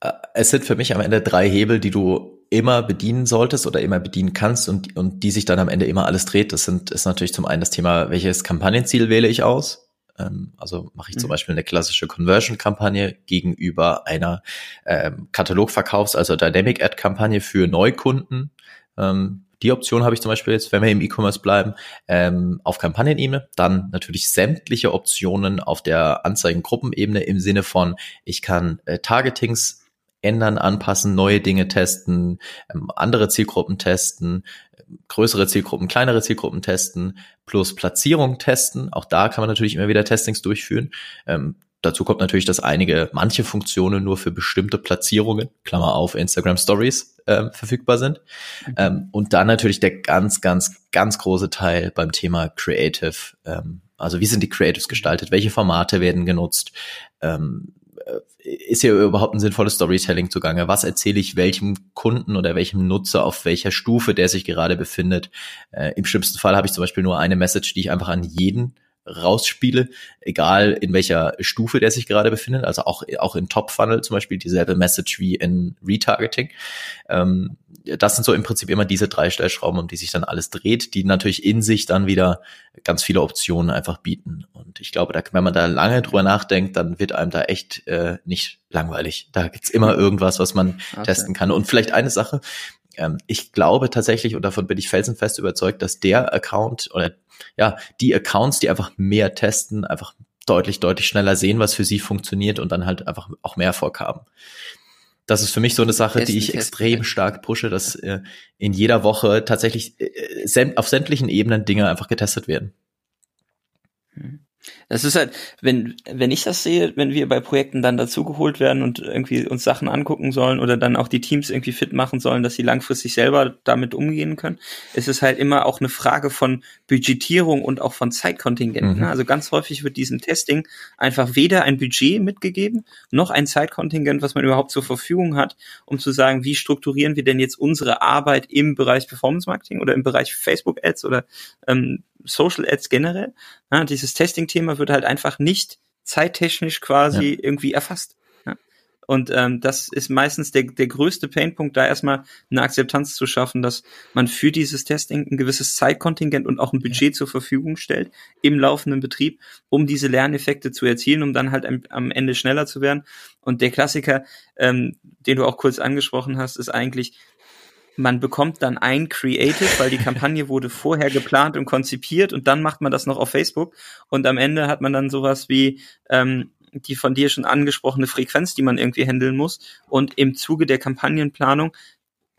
Äh, es sind für mich am Ende drei Hebel, die du immer bedienen solltest oder immer bedienen kannst und, und die sich dann am Ende immer alles dreht. Das sind, ist natürlich zum einen das Thema, welches Kampagnenziel wähle ich aus? Ähm, also mache ich zum mhm. Beispiel eine klassische Conversion-Kampagne gegenüber einer ähm, Katalogverkaufs-, also Dynamic Ad-Kampagne für Neukunden. Ähm, die Option habe ich zum Beispiel jetzt, wenn wir im E-Commerce bleiben, ähm, auf Kampagnenebene. Dann natürlich sämtliche Optionen auf der Anzeigengruppenebene im Sinne von, ich kann äh, Targetings ändern, anpassen, neue Dinge testen, ähm, andere Zielgruppen testen, größere Zielgruppen, kleinere Zielgruppen testen, plus Platzierung testen. Auch da kann man natürlich immer wieder Testings durchführen. Ähm, dazu kommt natürlich, dass einige, manche Funktionen nur für bestimmte Platzierungen, Klammer auf, Instagram Stories, ähm, verfügbar sind. Mhm. Ähm, und dann natürlich der ganz, ganz, ganz große Teil beim Thema Creative. Ähm, also wie sind die Creatives gestaltet? Welche Formate werden genutzt? Ähm, ist hier überhaupt ein sinnvolles Storytelling zugange? Was erzähle ich welchem Kunden oder welchem Nutzer auf welcher Stufe, der sich gerade befindet? Äh, Im schlimmsten Fall habe ich zum Beispiel nur eine Message, die ich einfach an jeden rausspiele, egal in welcher Stufe der sich gerade befindet, also auch, auch in Top-Funnel zum Beispiel dieselbe Message wie in Retargeting. Ähm, das sind so im Prinzip immer diese drei Stellschrauben, um die sich dann alles dreht, die natürlich in sich dann wieder ganz viele Optionen einfach bieten. Und ich glaube, da, wenn man da lange drüber nachdenkt, dann wird einem da echt äh, nicht langweilig. Da gibt's immer irgendwas, was man okay. testen kann. Und vielleicht eine Sache, ich glaube tatsächlich, und davon bin ich felsenfest überzeugt, dass der Account oder ja, die Accounts, die einfach mehr testen, einfach deutlich, deutlich schneller sehen, was für sie funktioniert und dann halt einfach auch mehr Erfolg haben. Das ist für mich so eine Sache, testen, die ich testen, extrem stark pushe, dass äh, in jeder Woche tatsächlich äh, auf sämtlichen Ebenen Dinge einfach getestet werden. Das ist halt, wenn, wenn ich das sehe, wenn wir bei Projekten dann dazugeholt werden und irgendwie uns Sachen angucken sollen oder dann auch die Teams irgendwie fit machen sollen, dass sie langfristig selber damit umgehen können, ist es halt immer auch eine Frage von Budgetierung und auch von Zeitkontingenten. Mhm. Also ganz häufig wird diesem Testing einfach weder ein Budget mitgegeben, noch ein Zeitkontingent, was man überhaupt zur Verfügung hat, um zu sagen, wie strukturieren wir denn jetzt unsere Arbeit im Bereich Performance Marketing oder im Bereich Facebook Ads oder ähm, Social Ads generell. Ja, dieses Testing-Thema wird halt einfach nicht zeittechnisch quasi ja. irgendwie erfasst. Ja. Und ähm, das ist meistens der, der größte Painpunkt, da erstmal eine Akzeptanz zu schaffen, dass man für dieses Testing ein gewisses Zeitkontingent und auch ein Budget zur Verfügung stellt im laufenden Betrieb, um diese Lerneffekte zu erzielen, um dann halt am, am Ende schneller zu werden. Und der Klassiker, ähm, den du auch kurz angesprochen hast, ist eigentlich, man bekommt dann ein Creative, weil die <laughs> Kampagne wurde vorher geplant und konzipiert und dann macht man das noch auf Facebook und am Ende hat man dann sowas wie ähm, die von dir schon angesprochene Frequenz, die man irgendwie handeln muss und im Zuge der Kampagnenplanung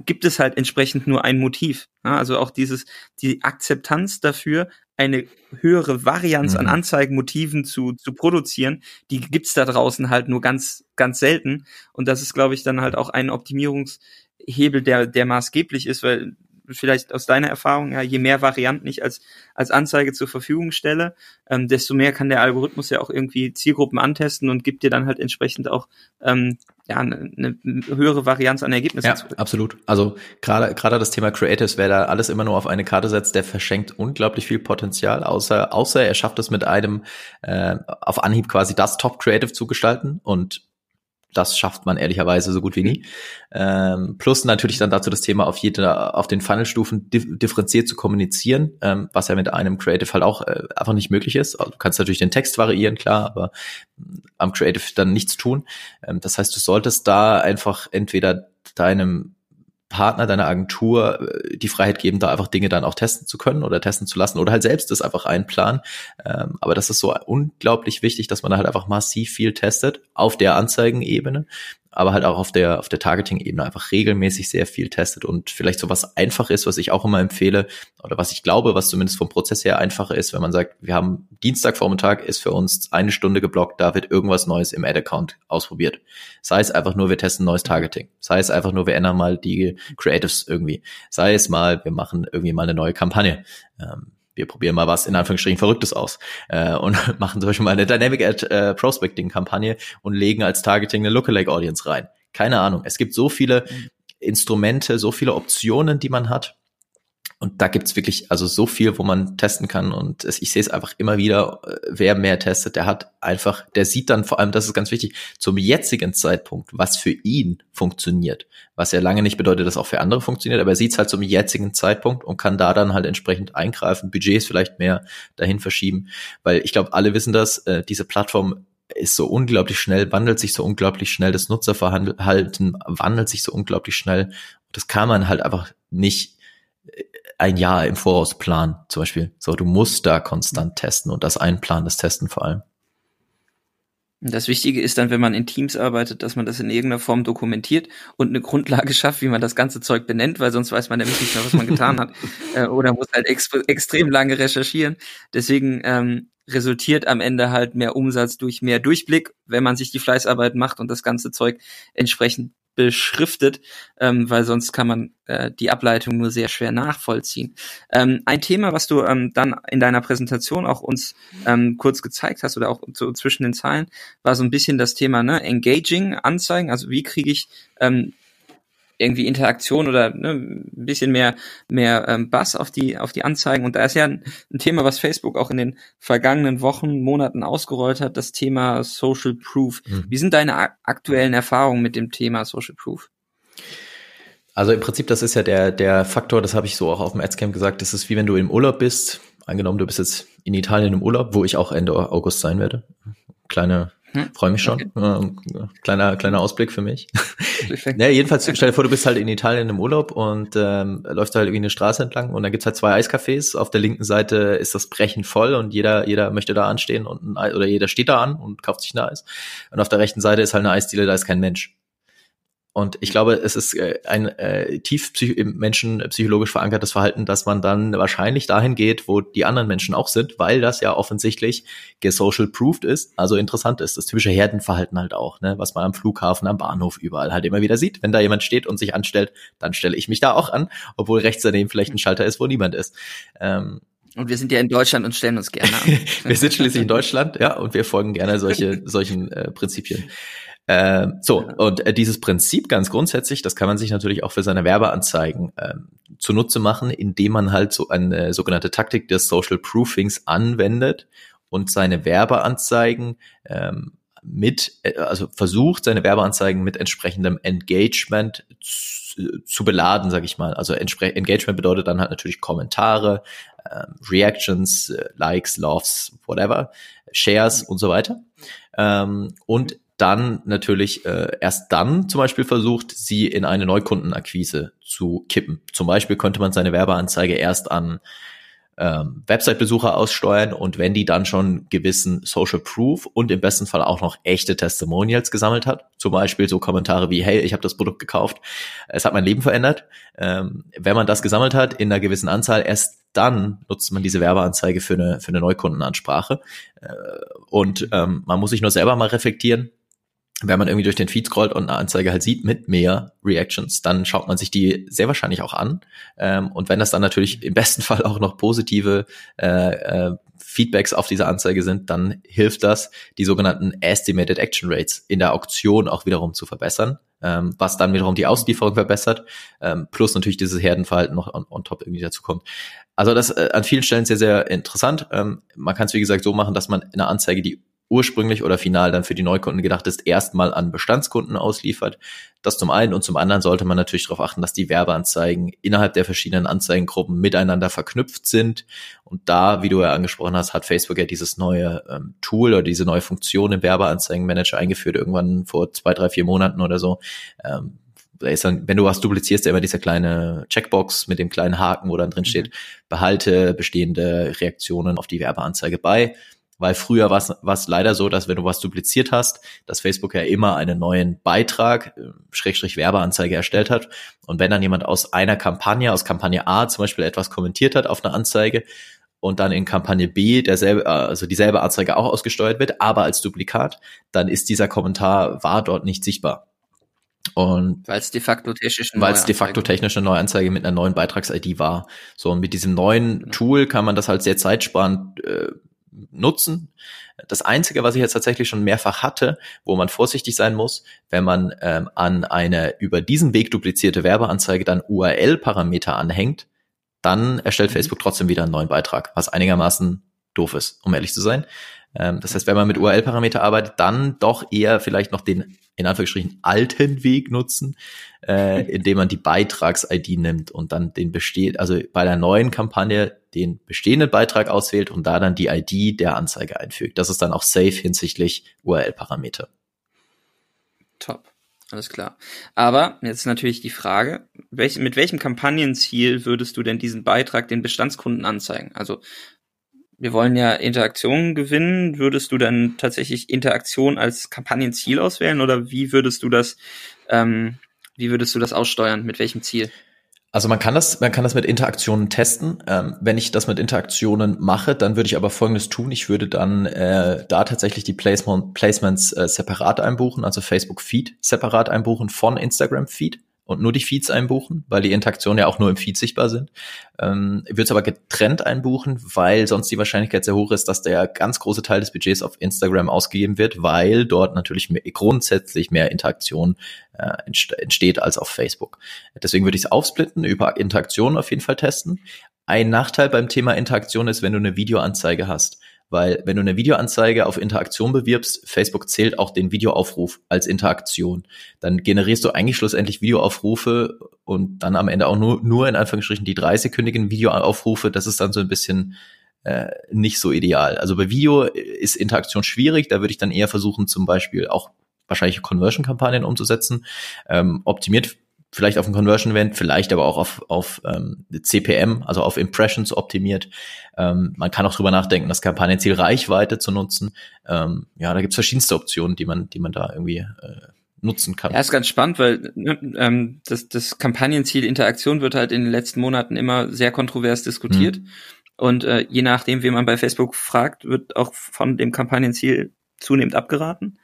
gibt es halt entsprechend nur ein Motiv. Ja, also auch dieses, die Akzeptanz dafür, eine höhere Varianz mhm. an Anzeigenmotiven zu, zu produzieren, die gibt's da draußen halt nur ganz, ganz selten. Und das ist, glaube ich, dann halt auch ein Optimierungs- Hebel, der, der maßgeblich ist, weil vielleicht aus deiner Erfahrung, ja, je mehr Varianten ich als, als Anzeige zur Verfügung stelle, ähm, desto mehr kann der Algorithmus ja auch irgendwie Zielgruppen antesten und gibt dir dann halt entsprechend auch ähm, ja, eine, eine höhere Varianz an Ergebnissen ja, zurück. Absolut. Also gerade gerade das Thema Creatives, wer da alles immer nur auf eine Karte setzt, der verschenkt unglaublich viel Potenzial, außer, außer er schafft es mit einem äh, auf Anhieb quasi das Top Creative zu gestalten und das schafft man ehrlicherweise so gut wie nie. Ähm, plus natürlich dann dazu das Thema auf jede, auf den Funnelstufen differenziert zu kommunizieren, ähm, was ja mit einem Creative halt auch äh, einfach nicht möglich ist. Also du kannst natürlich den Text variieren, klar, aber am Creative dann nichts tun. Ähm, das heißt, du solltest da einfach entweder deinem Partner deiner Agentur äh, die Freiheit geben, da einfach Dinge dann auch testen zu können oder testen zu lassen oder halt selbst das einfach einplanen. Ähm, aber das ist so unglaublich wichtig, dass man da halt einfach massiv viel testet auf der Anzeigenebene, aber halt auch auf der, auf der Targeting-Ebene einfach regelmäßig sehr viel testet und vielleicht so was einfach ist, was ich auch immer empfehle oder was ich glaube, was zumindest vom Prozess her einfacher ist, wenn man sagt, wir haben Dienstagvormittag ist für uns eine Stunde geblockt, da wird irgendwas Neues im Ad-Account ausprobiert. Sei es einfach nur, wir testen neues Targeting. Sei es einfach nur, wir ändern mal die Creatives irgendwie. Sei es mal, wir machen irgendwie mal eine neue Kampagne. Ähm, wir probieren mal was in Anführungsstrichen Verrücktes aus äh, und <laughs> machen zum Beispiel mal eine Dynamic Ad äh, Prospecting Kampagne und legen als Targeting eine Lookalike Audience rein. Keine Ahnung. Es gibt so viele mhm. Instrumente, so viele Optionen, die man hat. Und da gibt's wirklich also so viel, wo man testen kann. Und ich sehe es einfach immer wieder, äh, wer mehr testet, der hat einfach, der sieht dann vor allem, das ist ganz wichtig, zum jetzigen Zeitpunkt, was für ihn funktioniert. Was ja lange nicht bedeutet, dass auch für andere funktioniert, aber er sieht es halt zum jetzigen Zeitpunkt und kann da dann halt entsprechend eingreifen, Budgets vielleicht mehr dahin verschieben. Weil ich glaube, alle wissen das, äh, diese Plattform ist so unglaublich schnell, wandelt sich so unglaublich schnell, das Nutzerverhalten wandelt sich so unglaublich schnell. Das kann man halt einfach nicht ein Jahr im Voraus planen, zum Beispiel. So, du musst da konstant testen und das einplanen, das Testen vor allem. Das Wichtige ist dann, wenn man in Teams arbeitet, dass man das in irgendeiner Form dokumentiert und eine Grundlage schafft, wie man das ganze Zeug benennt, weil sonst weiß man nämlich nicht mehr, was man getan hat. <laughs> Äh, oder muss halt ex extrem lange recherchieren. Deswegen ähm, resultiert am Ende halt mehr Umsatz durch mehr Durchblick, wenn man sich die Fleißarbeit macht und das ganze Zeug entsprechend beschriftet, ähm, weil sonst kann man äh, die Ableitung nur sehr schwer nachvollziehen. Ähm, ein Thema, was du ähm, dann in deiner Präsentation auch uns ähm, kurz gezeigt hast oder auch so zwischen den Zeilen, war so ein bisschen das Thema ne, Engaging Anzeigen. Also wie kriege ich ähm, irgendwie Interaktion oder ne, ein bisschen mehr mehr ähm, Bass auf die auf die Anzeigen und da ist ja ein, ein, Thema, was Facebook auch in den vergangenen Wochen Monaten ausgerollt hat, das Thema Social Proof. Mhm. Wie sind deine aktuellen Erfahrungen mit dem Thema Social Proof? Also im Prinzip, das ist ja der der Faktor, das habe ich so auch auf dem Adscamp gesagt, das ist wie wenn du im Urlaub bist. Angenommen, du bist jetzt in Italien im Urlaub, wo ich auch Ende August sein werde. Kleine hm? Freue mich schon. Okay. Kleiner, kleiner Ausblick für mich. ja, jedenfalls, stell dir vor, du bist halt in Italien im Urlaub und ähm, läufst halt irgendwie eine Straße entlang und da gibt's halt zwei Eiscafés. Auf der linken Seite ist das Brechen voll und jeder, jeder möchte da anstehen und ein Eis, oder jeder steht da an und kauft sich ein Eis. Und auf der rechten Seite ist halt eine Eisdiele, da ist kein Mensch. Und ich glaube, es ist äh, ein äh, tief psych im Menschen psychologisch verankertes Verhalten, dass man dann wahrscheinlich dahin geht, wo die anderen Menschen auch sind, weil das ja offensichtlich gesocial proved ist, also interessant ist. Das typische Herdenverhalten halt auch, ne, was man am Flughafen, am Bahnhof überall halt immer wieder sieht. Wenn da jemand steht und sich anstellt, dann stelle ich mich da auch an, obwohl rechts daneben vielleicht ein Schalter ist, wo niemand ist. Ähm, und wir sind ja in Deutschland und stellen uns gerne an. <laughs> wir sind schließlich in Deutschland, ja, und wir folgen gerne solche solchen äh, Prinzipien. Äh, so, und äh, dieses Prinzip ganz grundsätzlich, das kann man sich natürlich auch für seine Werbeanzeigen äh, zunutze machen, indem man halt so eine sogenannte Taktik des Social Proofings anwendet und seine Werbeanzeigen ähm, mit, äh, also versucht, seine Werbeanzeigen mit entsprechendem Engagement zu, zu beladen, sage ich mal. Also Engagement bedeutet dann halt natürlich Kommentare, äh, Reactions, äh, Likes, Loves, whatever, Shares und so weiter. Ähm, und dann natürlich äh, erst dann zum Beispiel versucht, sie in eine Neukundenakquise zu kippen. Zum Beispiel könnte man seine Werbeanzeige erst an ähm, Website-Besucher aussteuern und wenn die dann schon gewissen Social Proof und im besten Fall auch noch echte Testimonials gesammelt hat, zum Beispiel so Kommentare wie, hey, ich habe das Produkt gekauft, es hat mein Leben verändert. Ähm, wenn man das gesammelt hat in einer gewissen Anzahl, erst dann nutzt man diese Werbeanzeige für eine, für eine Neukundenansprache. Äh, und ähm, man muss sich nur selber mal reflektieren, wenn man irgendwie durch den Feed scrollt und eine Anzeige halt sieht mit mehr Reactions, dann schaut man sich die sehr wahrscheinlich auch an. Ähm, und wenn das dann natürlich im besten <laughs> Fall auch noch positive äh, äh, Feedbacks auf diese Anzeige sind, dann hilft das, die sogenannten Estimated Action Rates in der Auktion auch wiederum zu verbessern, ähm, was dann wiederum die Auslieferung verbessert, ähm, plus natürlich dieses Herdenverhalten noch on, on top irgendwie dazu kommt. Also das äh, an vielen Stellen sehr, sehr interessant. Ähm, man kann es, wie gesagt, so machen, dass man eine Anzeige, die ursprünglich oder final dann für die Neukunden gedacht ist, erstmal an Bestandskunden ausliefert. Das zum einen und zum anderen sollte man natürlich darauf achten, dass die Werbeanzeigen innerhalb der verschiedenen Anzeigengruppen miteinander verknüpft sind. Und da, wie du ja angesprochen hast, hat Facebook ja dieses neue ähm, Tool oder diese neue Funktion im Werbeanzeigenmanager eingeführt, irgendwann vor zwei, drei, vier Monaten oder so. Ähm, dann, wenn du was duplizierst, immer diese kleine Checkbox mit dem kleinen Haken, wo dann drin steht, mhm. behalte bestehende Reaktionen auf die Werbeanzeige bei weil früher war es leider so, dass wenn du was dupliziert hast, dass Facebook ja immer einen neuen Beitrag, äh, Schrägstrich Werbeanzeige erstellt hat. Und wenn dann jemand aus einer Kampagne, aus Kampagne A zum Beispiel etwas kommentiert hat auf eine Anzeige und dann in Kampagne B derselbe, äh, also dieselbe Anzeige auch ausgesteuert wird, aber als Duplikat, dann ist dieser Kommentar war dort nicht sichtbar. Und weil es de facto technisch weil es de facto technisch eine Neuanzeige mit einer neuen Beitrags-ID war. So und mit diesem neuen genau. Tool kann man das halt sehr zeitsparend äh, nutzen. Das Einzige, was ich jetzt tatsächlich schon mehrfach hatte, wo man vorsichtig sein muss, wenn man ähm, an eine über diesen Weg duplizierte Werbeanzeige dann URL-Parameter anhängt, dann erstellt mhm. Facebook trotzdem wieder einen neuen Beitrag, was einigermaßen doof ist, um ehrlich zu sein. Ähm, das heißt, wenn man mit URL-Parameter arbeitet, dann doch eher vielleicht noch den in Anführungsstrichen alten Weg nutzen, äh, <laughs> indem man die Beitrags-ID nimmt und dann den besteht, also bei der neuen Kampagne den bestehenden Beitrag auswählt und da dann die ID der Anzeige einfügt. Das ist dann auch safe hinsichtlich URL-Parameter. Top. Alles klar. Aber jetzt natürlich die Frage, welch, mit welchem Kampagnenziel würdest du denn diesen Beitrag den Bestandskunden anzeigen? Also wir wollen ja Interaktionen gewinnen. Würdest du dann tatsächlich Interaktion als Kampagnenziel auswählen oder wie würdest du das, ähm, wie würdest du das aussteuern? Mit welchem Ziel? Also man kann das, man kann das mit Interaktionen testen. Ähm, wenn ich das mit Interaktionen mache, dann würde ich aber Folgendes tun: Ich würde dann äh, da tatsächlich die Placement, Placements äh, separat einbuchen, also Facebook Feed separat einbuchen von Instagram Feed und nur die Feeds einbuchen, weil die Interaktionen ja auch nur im Feed sichtbar sind. Ähm, Würde es aber getrennt einbuchen, weil sonst die Wahrscheinlichkeit sehr hoch ist, dass der ganz große Teil des Budgets auf Instagram ausgegeben wird, weil dort natürlich mehr, grundsätzlich mehr Interaktion äh, entsteht als auf Facebook. Deswegen würde ich es aufsplitten, über Interaktionen auf jeden Fall testen. Ein Nachteil beim Thema Interaktion ist, wenn du eine Videoanzeige hast weil wenn du eine Videoanzeige auf Interaktion bewirbst, Facebook zählt auch den Videoaufruf als Interaktion. Dann generierst du eigentlich schlussendlich Videoaufrufe und dann am Ende auch nur, nur in Anführungsstrichen die 30-kündigen Videoaufrufe. Das ist dann so ein bisschen äh, nicht so ideal. Also bei Video ist Interaktion schwierig. Da würde ich dann eher versuchen, zum Beispiel auch wahrscheinlich Conversion-Kampagnen umzusetzen. Ähm, optimiert vielleicht auf ein Conversion Event, vielleicht aber auch auf, auf ähm, CPM, also auf Impressions optimiert. Ähm, man kann auch drüber nachdenken, das Kampagnenziel Reichweite zu nutzen. Ähm, ja, da gibt's verschiedenste Optionen, die man, die man da irgendwie äh, nutzen kann. Ja, ist ganz spannend, weil ne, ähm, das, das Kampagnenziel Interaktion wird halt in den letzten Monaten immer sehr kontrovers diskutiert. Mhm. Und äh, je nachdem, wie man bei Facebook fragt, wird auch von dem Kampagnenziel zunehmend abgeraten.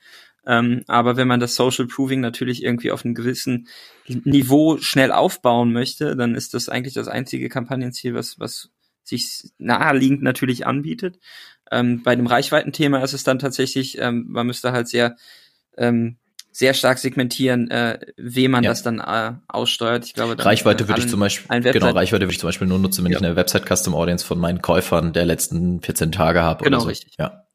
Ähm, aber wenn man das Social Proving natürlich irgendwie auf einem gewissen Niveau schnell aufbauen möchte, dann ist das eigentlich das einzige Kampagnenziel, was, was sich naheliegend natürlich anbietet. Ähm, bei dem Reichweitenthema ist es dann tatsächlich, ähm, man müsste halt sehr, ähm, sehr stark segmentieren, äh, wem man ja. das dann äh, aussteuert. Ich glaube, Reichweite äh, würde ich zum Beispiel, genau, Reichweite würde ich zum Beispiel nur nutzen, wenn ja. ich eine Website Custom Audience von meinen Käufern der letzten 14 Tage habe genau, oder so. Richtig. Ja.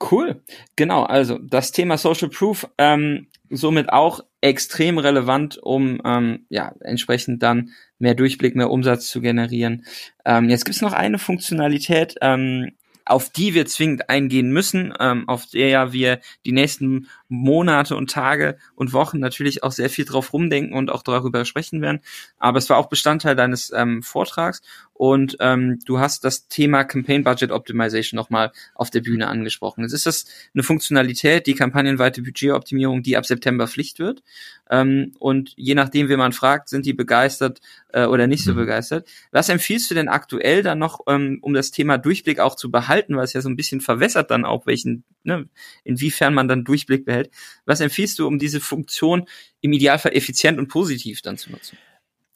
Cool. Genau, also das Thema Social Proof ähm, somit auch extrem relevant, um ähm, ja entsprechend dann mehr Durchblick, mehr Umsatz zu generieren. Ähm, jetzt gibt's noch eine Funktionalität, ähm, auf die wir zwingend eingehen müssen, ähm, auf der ja wir die nächsten Monate und Tage und Wochen natürlich auch sehr viel drauf rumdenken und auch darüber sprechen werden. Aber es war auch Bestandteil deines ähm, Vortrags und ähm, du hast das Thema Campaign Budget Optimization nochmal auf der Bühne angesprochen. Jetzt ist das eine Funktionalität, die kampagnenweite Budgetoptimierung, die ab September Pflicht wird. Ähm, und je nachdem, wie man fragt, sind die begeistert äh, oder nicht so mhm. begeistert. Was empfiehlst du denn aktuell dann noch, ähm, um das Thema Durchblick auch zu behalten, weil es ja so ein bisschen verwässert dann auch, welchen, ne, inwiefern man dann Durchblick behält. Was empfiehlst du, um diese Funktion im Idealfall effizient und positiv dann zu nutzen?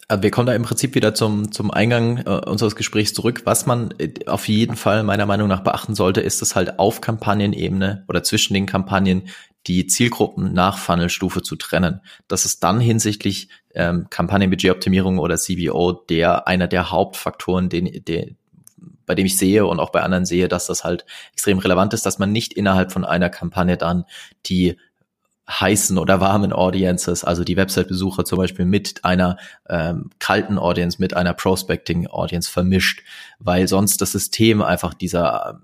Also wir kommen da im Prinzip wieder zum, zum Eingang äh, unseres Gesprächs zurück. Was man äh, auf jeden Fall meiner Meinung nach beachten sollte, ist es halt auf Kampagnenebene oder zwischen den Kampagnen die Zielgruppen nach Funnelstufe zu trennen. Das ist dann hinsichtlich ähm, Kampagnenbudgetoptimierung oder CBO der einer der Hauptfaktoren, den, den, bei dem ich sehe und auch bei anderen sehe, dass das halt extrem relevant ist, dass man nicht innerhalb von einer Kampagne dann die heißen oder warmen Audiences, also die Website-Besucher zum Beispiel mit einer ähm, kalten Audience, mit einer Prospecting-Audience vermischt, weil sonst das System einfach dieser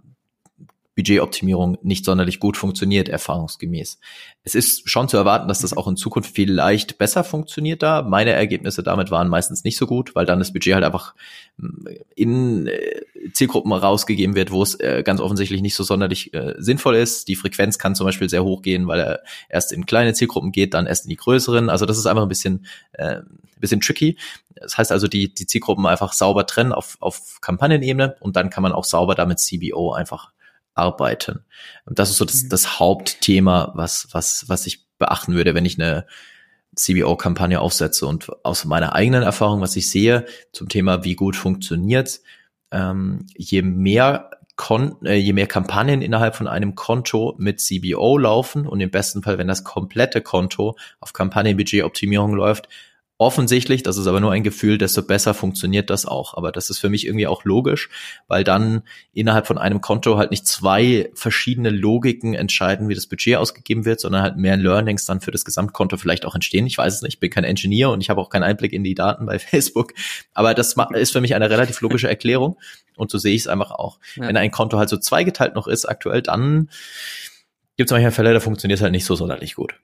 Budgetoptimierung nicht sonderlich gut funktioniert, erfahrungsgemäß. Es ist schon zu erwarten, dass das auch in Zukunft vielleicht besser funktioniert da. Meine Ergebnisse damit waren meistens nicht so gut, weil dann das Budget halt einfach mm, in äh, Zielgruppen rausgegeben wird, wo es äh, ganz offensichtlich nicht so sonderlich äh, sinnvoll ist. Die Frequenz kann zum Beispiel sehr hoch gehen, weil er erst in kleine Zielgruppen geht, dann erst in die größeren. Also das ist einfach ein bisschen, ein bisschen tricky. Das heißt also, die, die Zielgruppen einfach sauber trennen auf, auf Kampagnenebene und dann kann man auch sauber damit CBO einfach arbeiten. Und das ist so das, mhm. das Hauptthema, was, was, was ich beachten würde, wenn ich eine CBO-Kampagne aufsetze. Und aus meiner eigenen Erfahrung, was ich sehe zum Thema, wie gut funktioniert, ähm, je mehr Kon äh, je mehr Kampagnen innerhalb von einem Konto mit CBO laufen und im besten Fall, wenn das komplette Konto auf Kampagnenbudgetoptimierung läuft, Offensichtlich, das ist aber nur ein Gefühl, desto besser funktioniert das auch. Aber das ist für mich irgendwie auch logisch, weil dann innerhalb von einem Konto halt nicht zwei verschiedene Logiken entscheiden, wie das Budget ausgegeben wird, sondern halt mehr Learnings dann für das Gesamtkonto vielleicht auch entstehen. Ich weiß es nicht, ich bin kein Engineer und ich habe auch keinen Einblick in die Daten bei <laughs> Facebook. Aber das ist für mich eine relativ logische Erklärung und so sehe ich es einfach auch. Ja. Wenn ein Konto halt so zweigeteilt noch ist aktuell, dann gibt es manchmal Fälle, da funktioniert es halt nicht so sonderlich gut.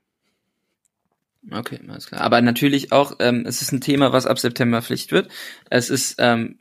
Okay, alles klar. Aber natürlich auch, ähm, es ist ein Thema, was ab September Pflicht wird. Es ist ähm,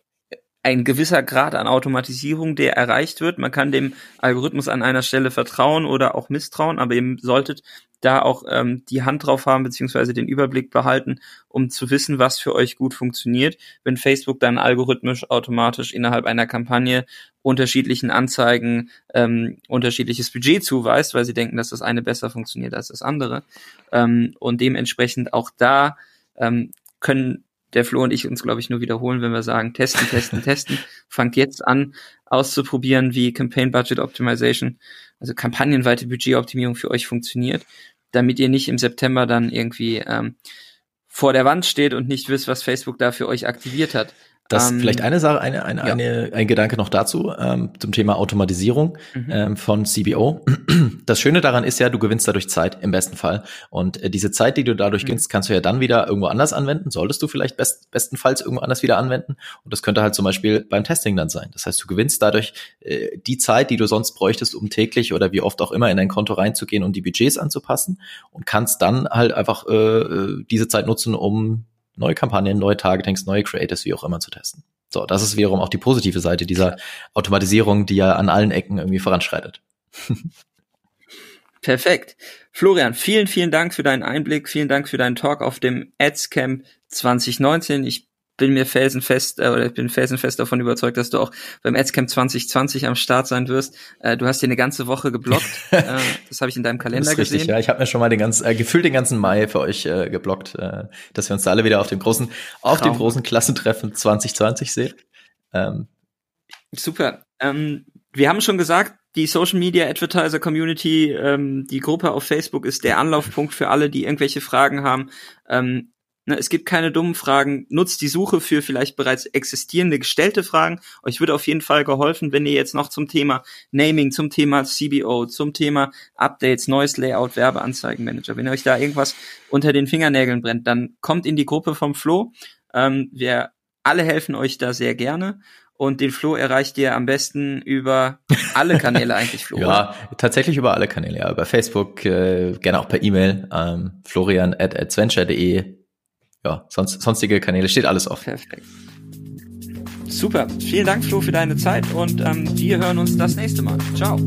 ein gewisser Grad an Automatisierung, der erreicht wird. Man kann dem Algorithmus an einer Stelle vertrauen oder auch misstrauen, aber ihr solltet da auch ähm, die Hand drauf haben, beziehungsweise den Überblick behalten, um zu wissen, was für euch gut funktioniert. Wenn Facebook dann algorithmisch automatisch innerhalb einer Kampagne unterschiedlichen Anzeigen ähm, unterschiedliches Budget zuweist, weil sie denken, dass das eine besser funktioniert als das andere. Ähm, und dementsprechend auch da ähm, können der Flo und ich uns, glaube ich, nur wiederholen, wenn wir sagen, testen, testen, testen. <laughs> Fangt jetzt an, auszuprobieren, wie Campaign Budget Optimization, also kampagnenweite Budgetoptimierung für euch funktioniert damit ihr nicht im September dann irgendwie ähm, vor der Wand steht und nicht wisst, was Facebook da für euch aktiviert hat. Das ähm, vielleicht eine Sache, eine, eine, ja. eine, ein Gedanke noch dazu ähm, zum Thema Automatisierung mhm. ähm, von CBO. <clears throat> Das Schöne daran ist ja, du gewinnst dadurch Zeit im besten Fall. Und äh, diese Zeit, die du dadurch mhm. gewinnst, kannst du ja dann wieder irgendwo anders anwenden. Solltest du vielleicht best, bestenfalls irgendwo anders wieder anwenden. Und das könnte halt zum Beispiel beim Testing dann sein. Das heißt, du gewinnst dadurch äh, die Zeit, die du sonst bräuchtest, um täglich oder wie oft auch immer in dein Konto reinzugehen und die Budgets anzupassen und kannst dann halt einfach äh, äh diese Zeit nutzen, um neue Kampagnen, neue Targetings, neue Creators, wie auch immer zu testen. So, das ist wiederum auch die positive Seite dieser Automatisierung, die ja an allen Ecken irgendwie voranschreitet. <laughs> Perfekt. Florian, vielen, vielen Dank für deinen Einblick, vielen Dank für deinen Talk auf dem Ads Camp 2019. Ich bin mir felsenfest äh, oder ich bin felsenfest davon überzeugt, dass du auch beim Adscamp 2020 am Start sein wirst. Äh, du hast hier eine ganze Woche geblockt. <laughs> äh, das habe ich in deinem Kalender das ist richtig, gesehen. Ja, ich habe mir schon mal den ganzen äh, gefühlt den ganzen Mai für euch äh, geblockt, äh, dass wir uns da alle wieder auf dem großen auf Traum. dem großen Klassentreffen 2020 sehen. Ähm. Super. Ähm, wir haben schon gesagt, die Social Media Advertiser Community, ähm, die Gruppe auf Facebook ist der Anlaufpunkt für alle, die irgendwelche Fragen haben. Ähm, Ne, es gibt keine dummen Fragen. Nutzt die Suche für vielleicht bereits existierende gestellte Fragen. Euch wird auf jeden Fall geholfen, wenn ihr jetzt noch zum Thema Naming, zum Thema CBO, zum Thema Updates, neues Layout, Werbeanzeigenmanager, wenn euch da irgendwas unter den Fingernägeln brennt, dann kommt in die Gruppe vom Flo. Ähm, wir alle helfen euch da sehr gerne. Und den Flo erreicht ihr am besten über alle Kanäle <laughs> eigentlich, Flo. ja, tatsächlich über alle Kanäle, ja. Über Facebook, äh, gerne auch per E-Mail, ähm, florian at adventure.de ja, sonst, sonstige Kanäle steht alles offen. Perfekt. Super. Vielen Dank, Flo, für deine Zeit und ähm, wir hören uns das nächste Mal. Ciao.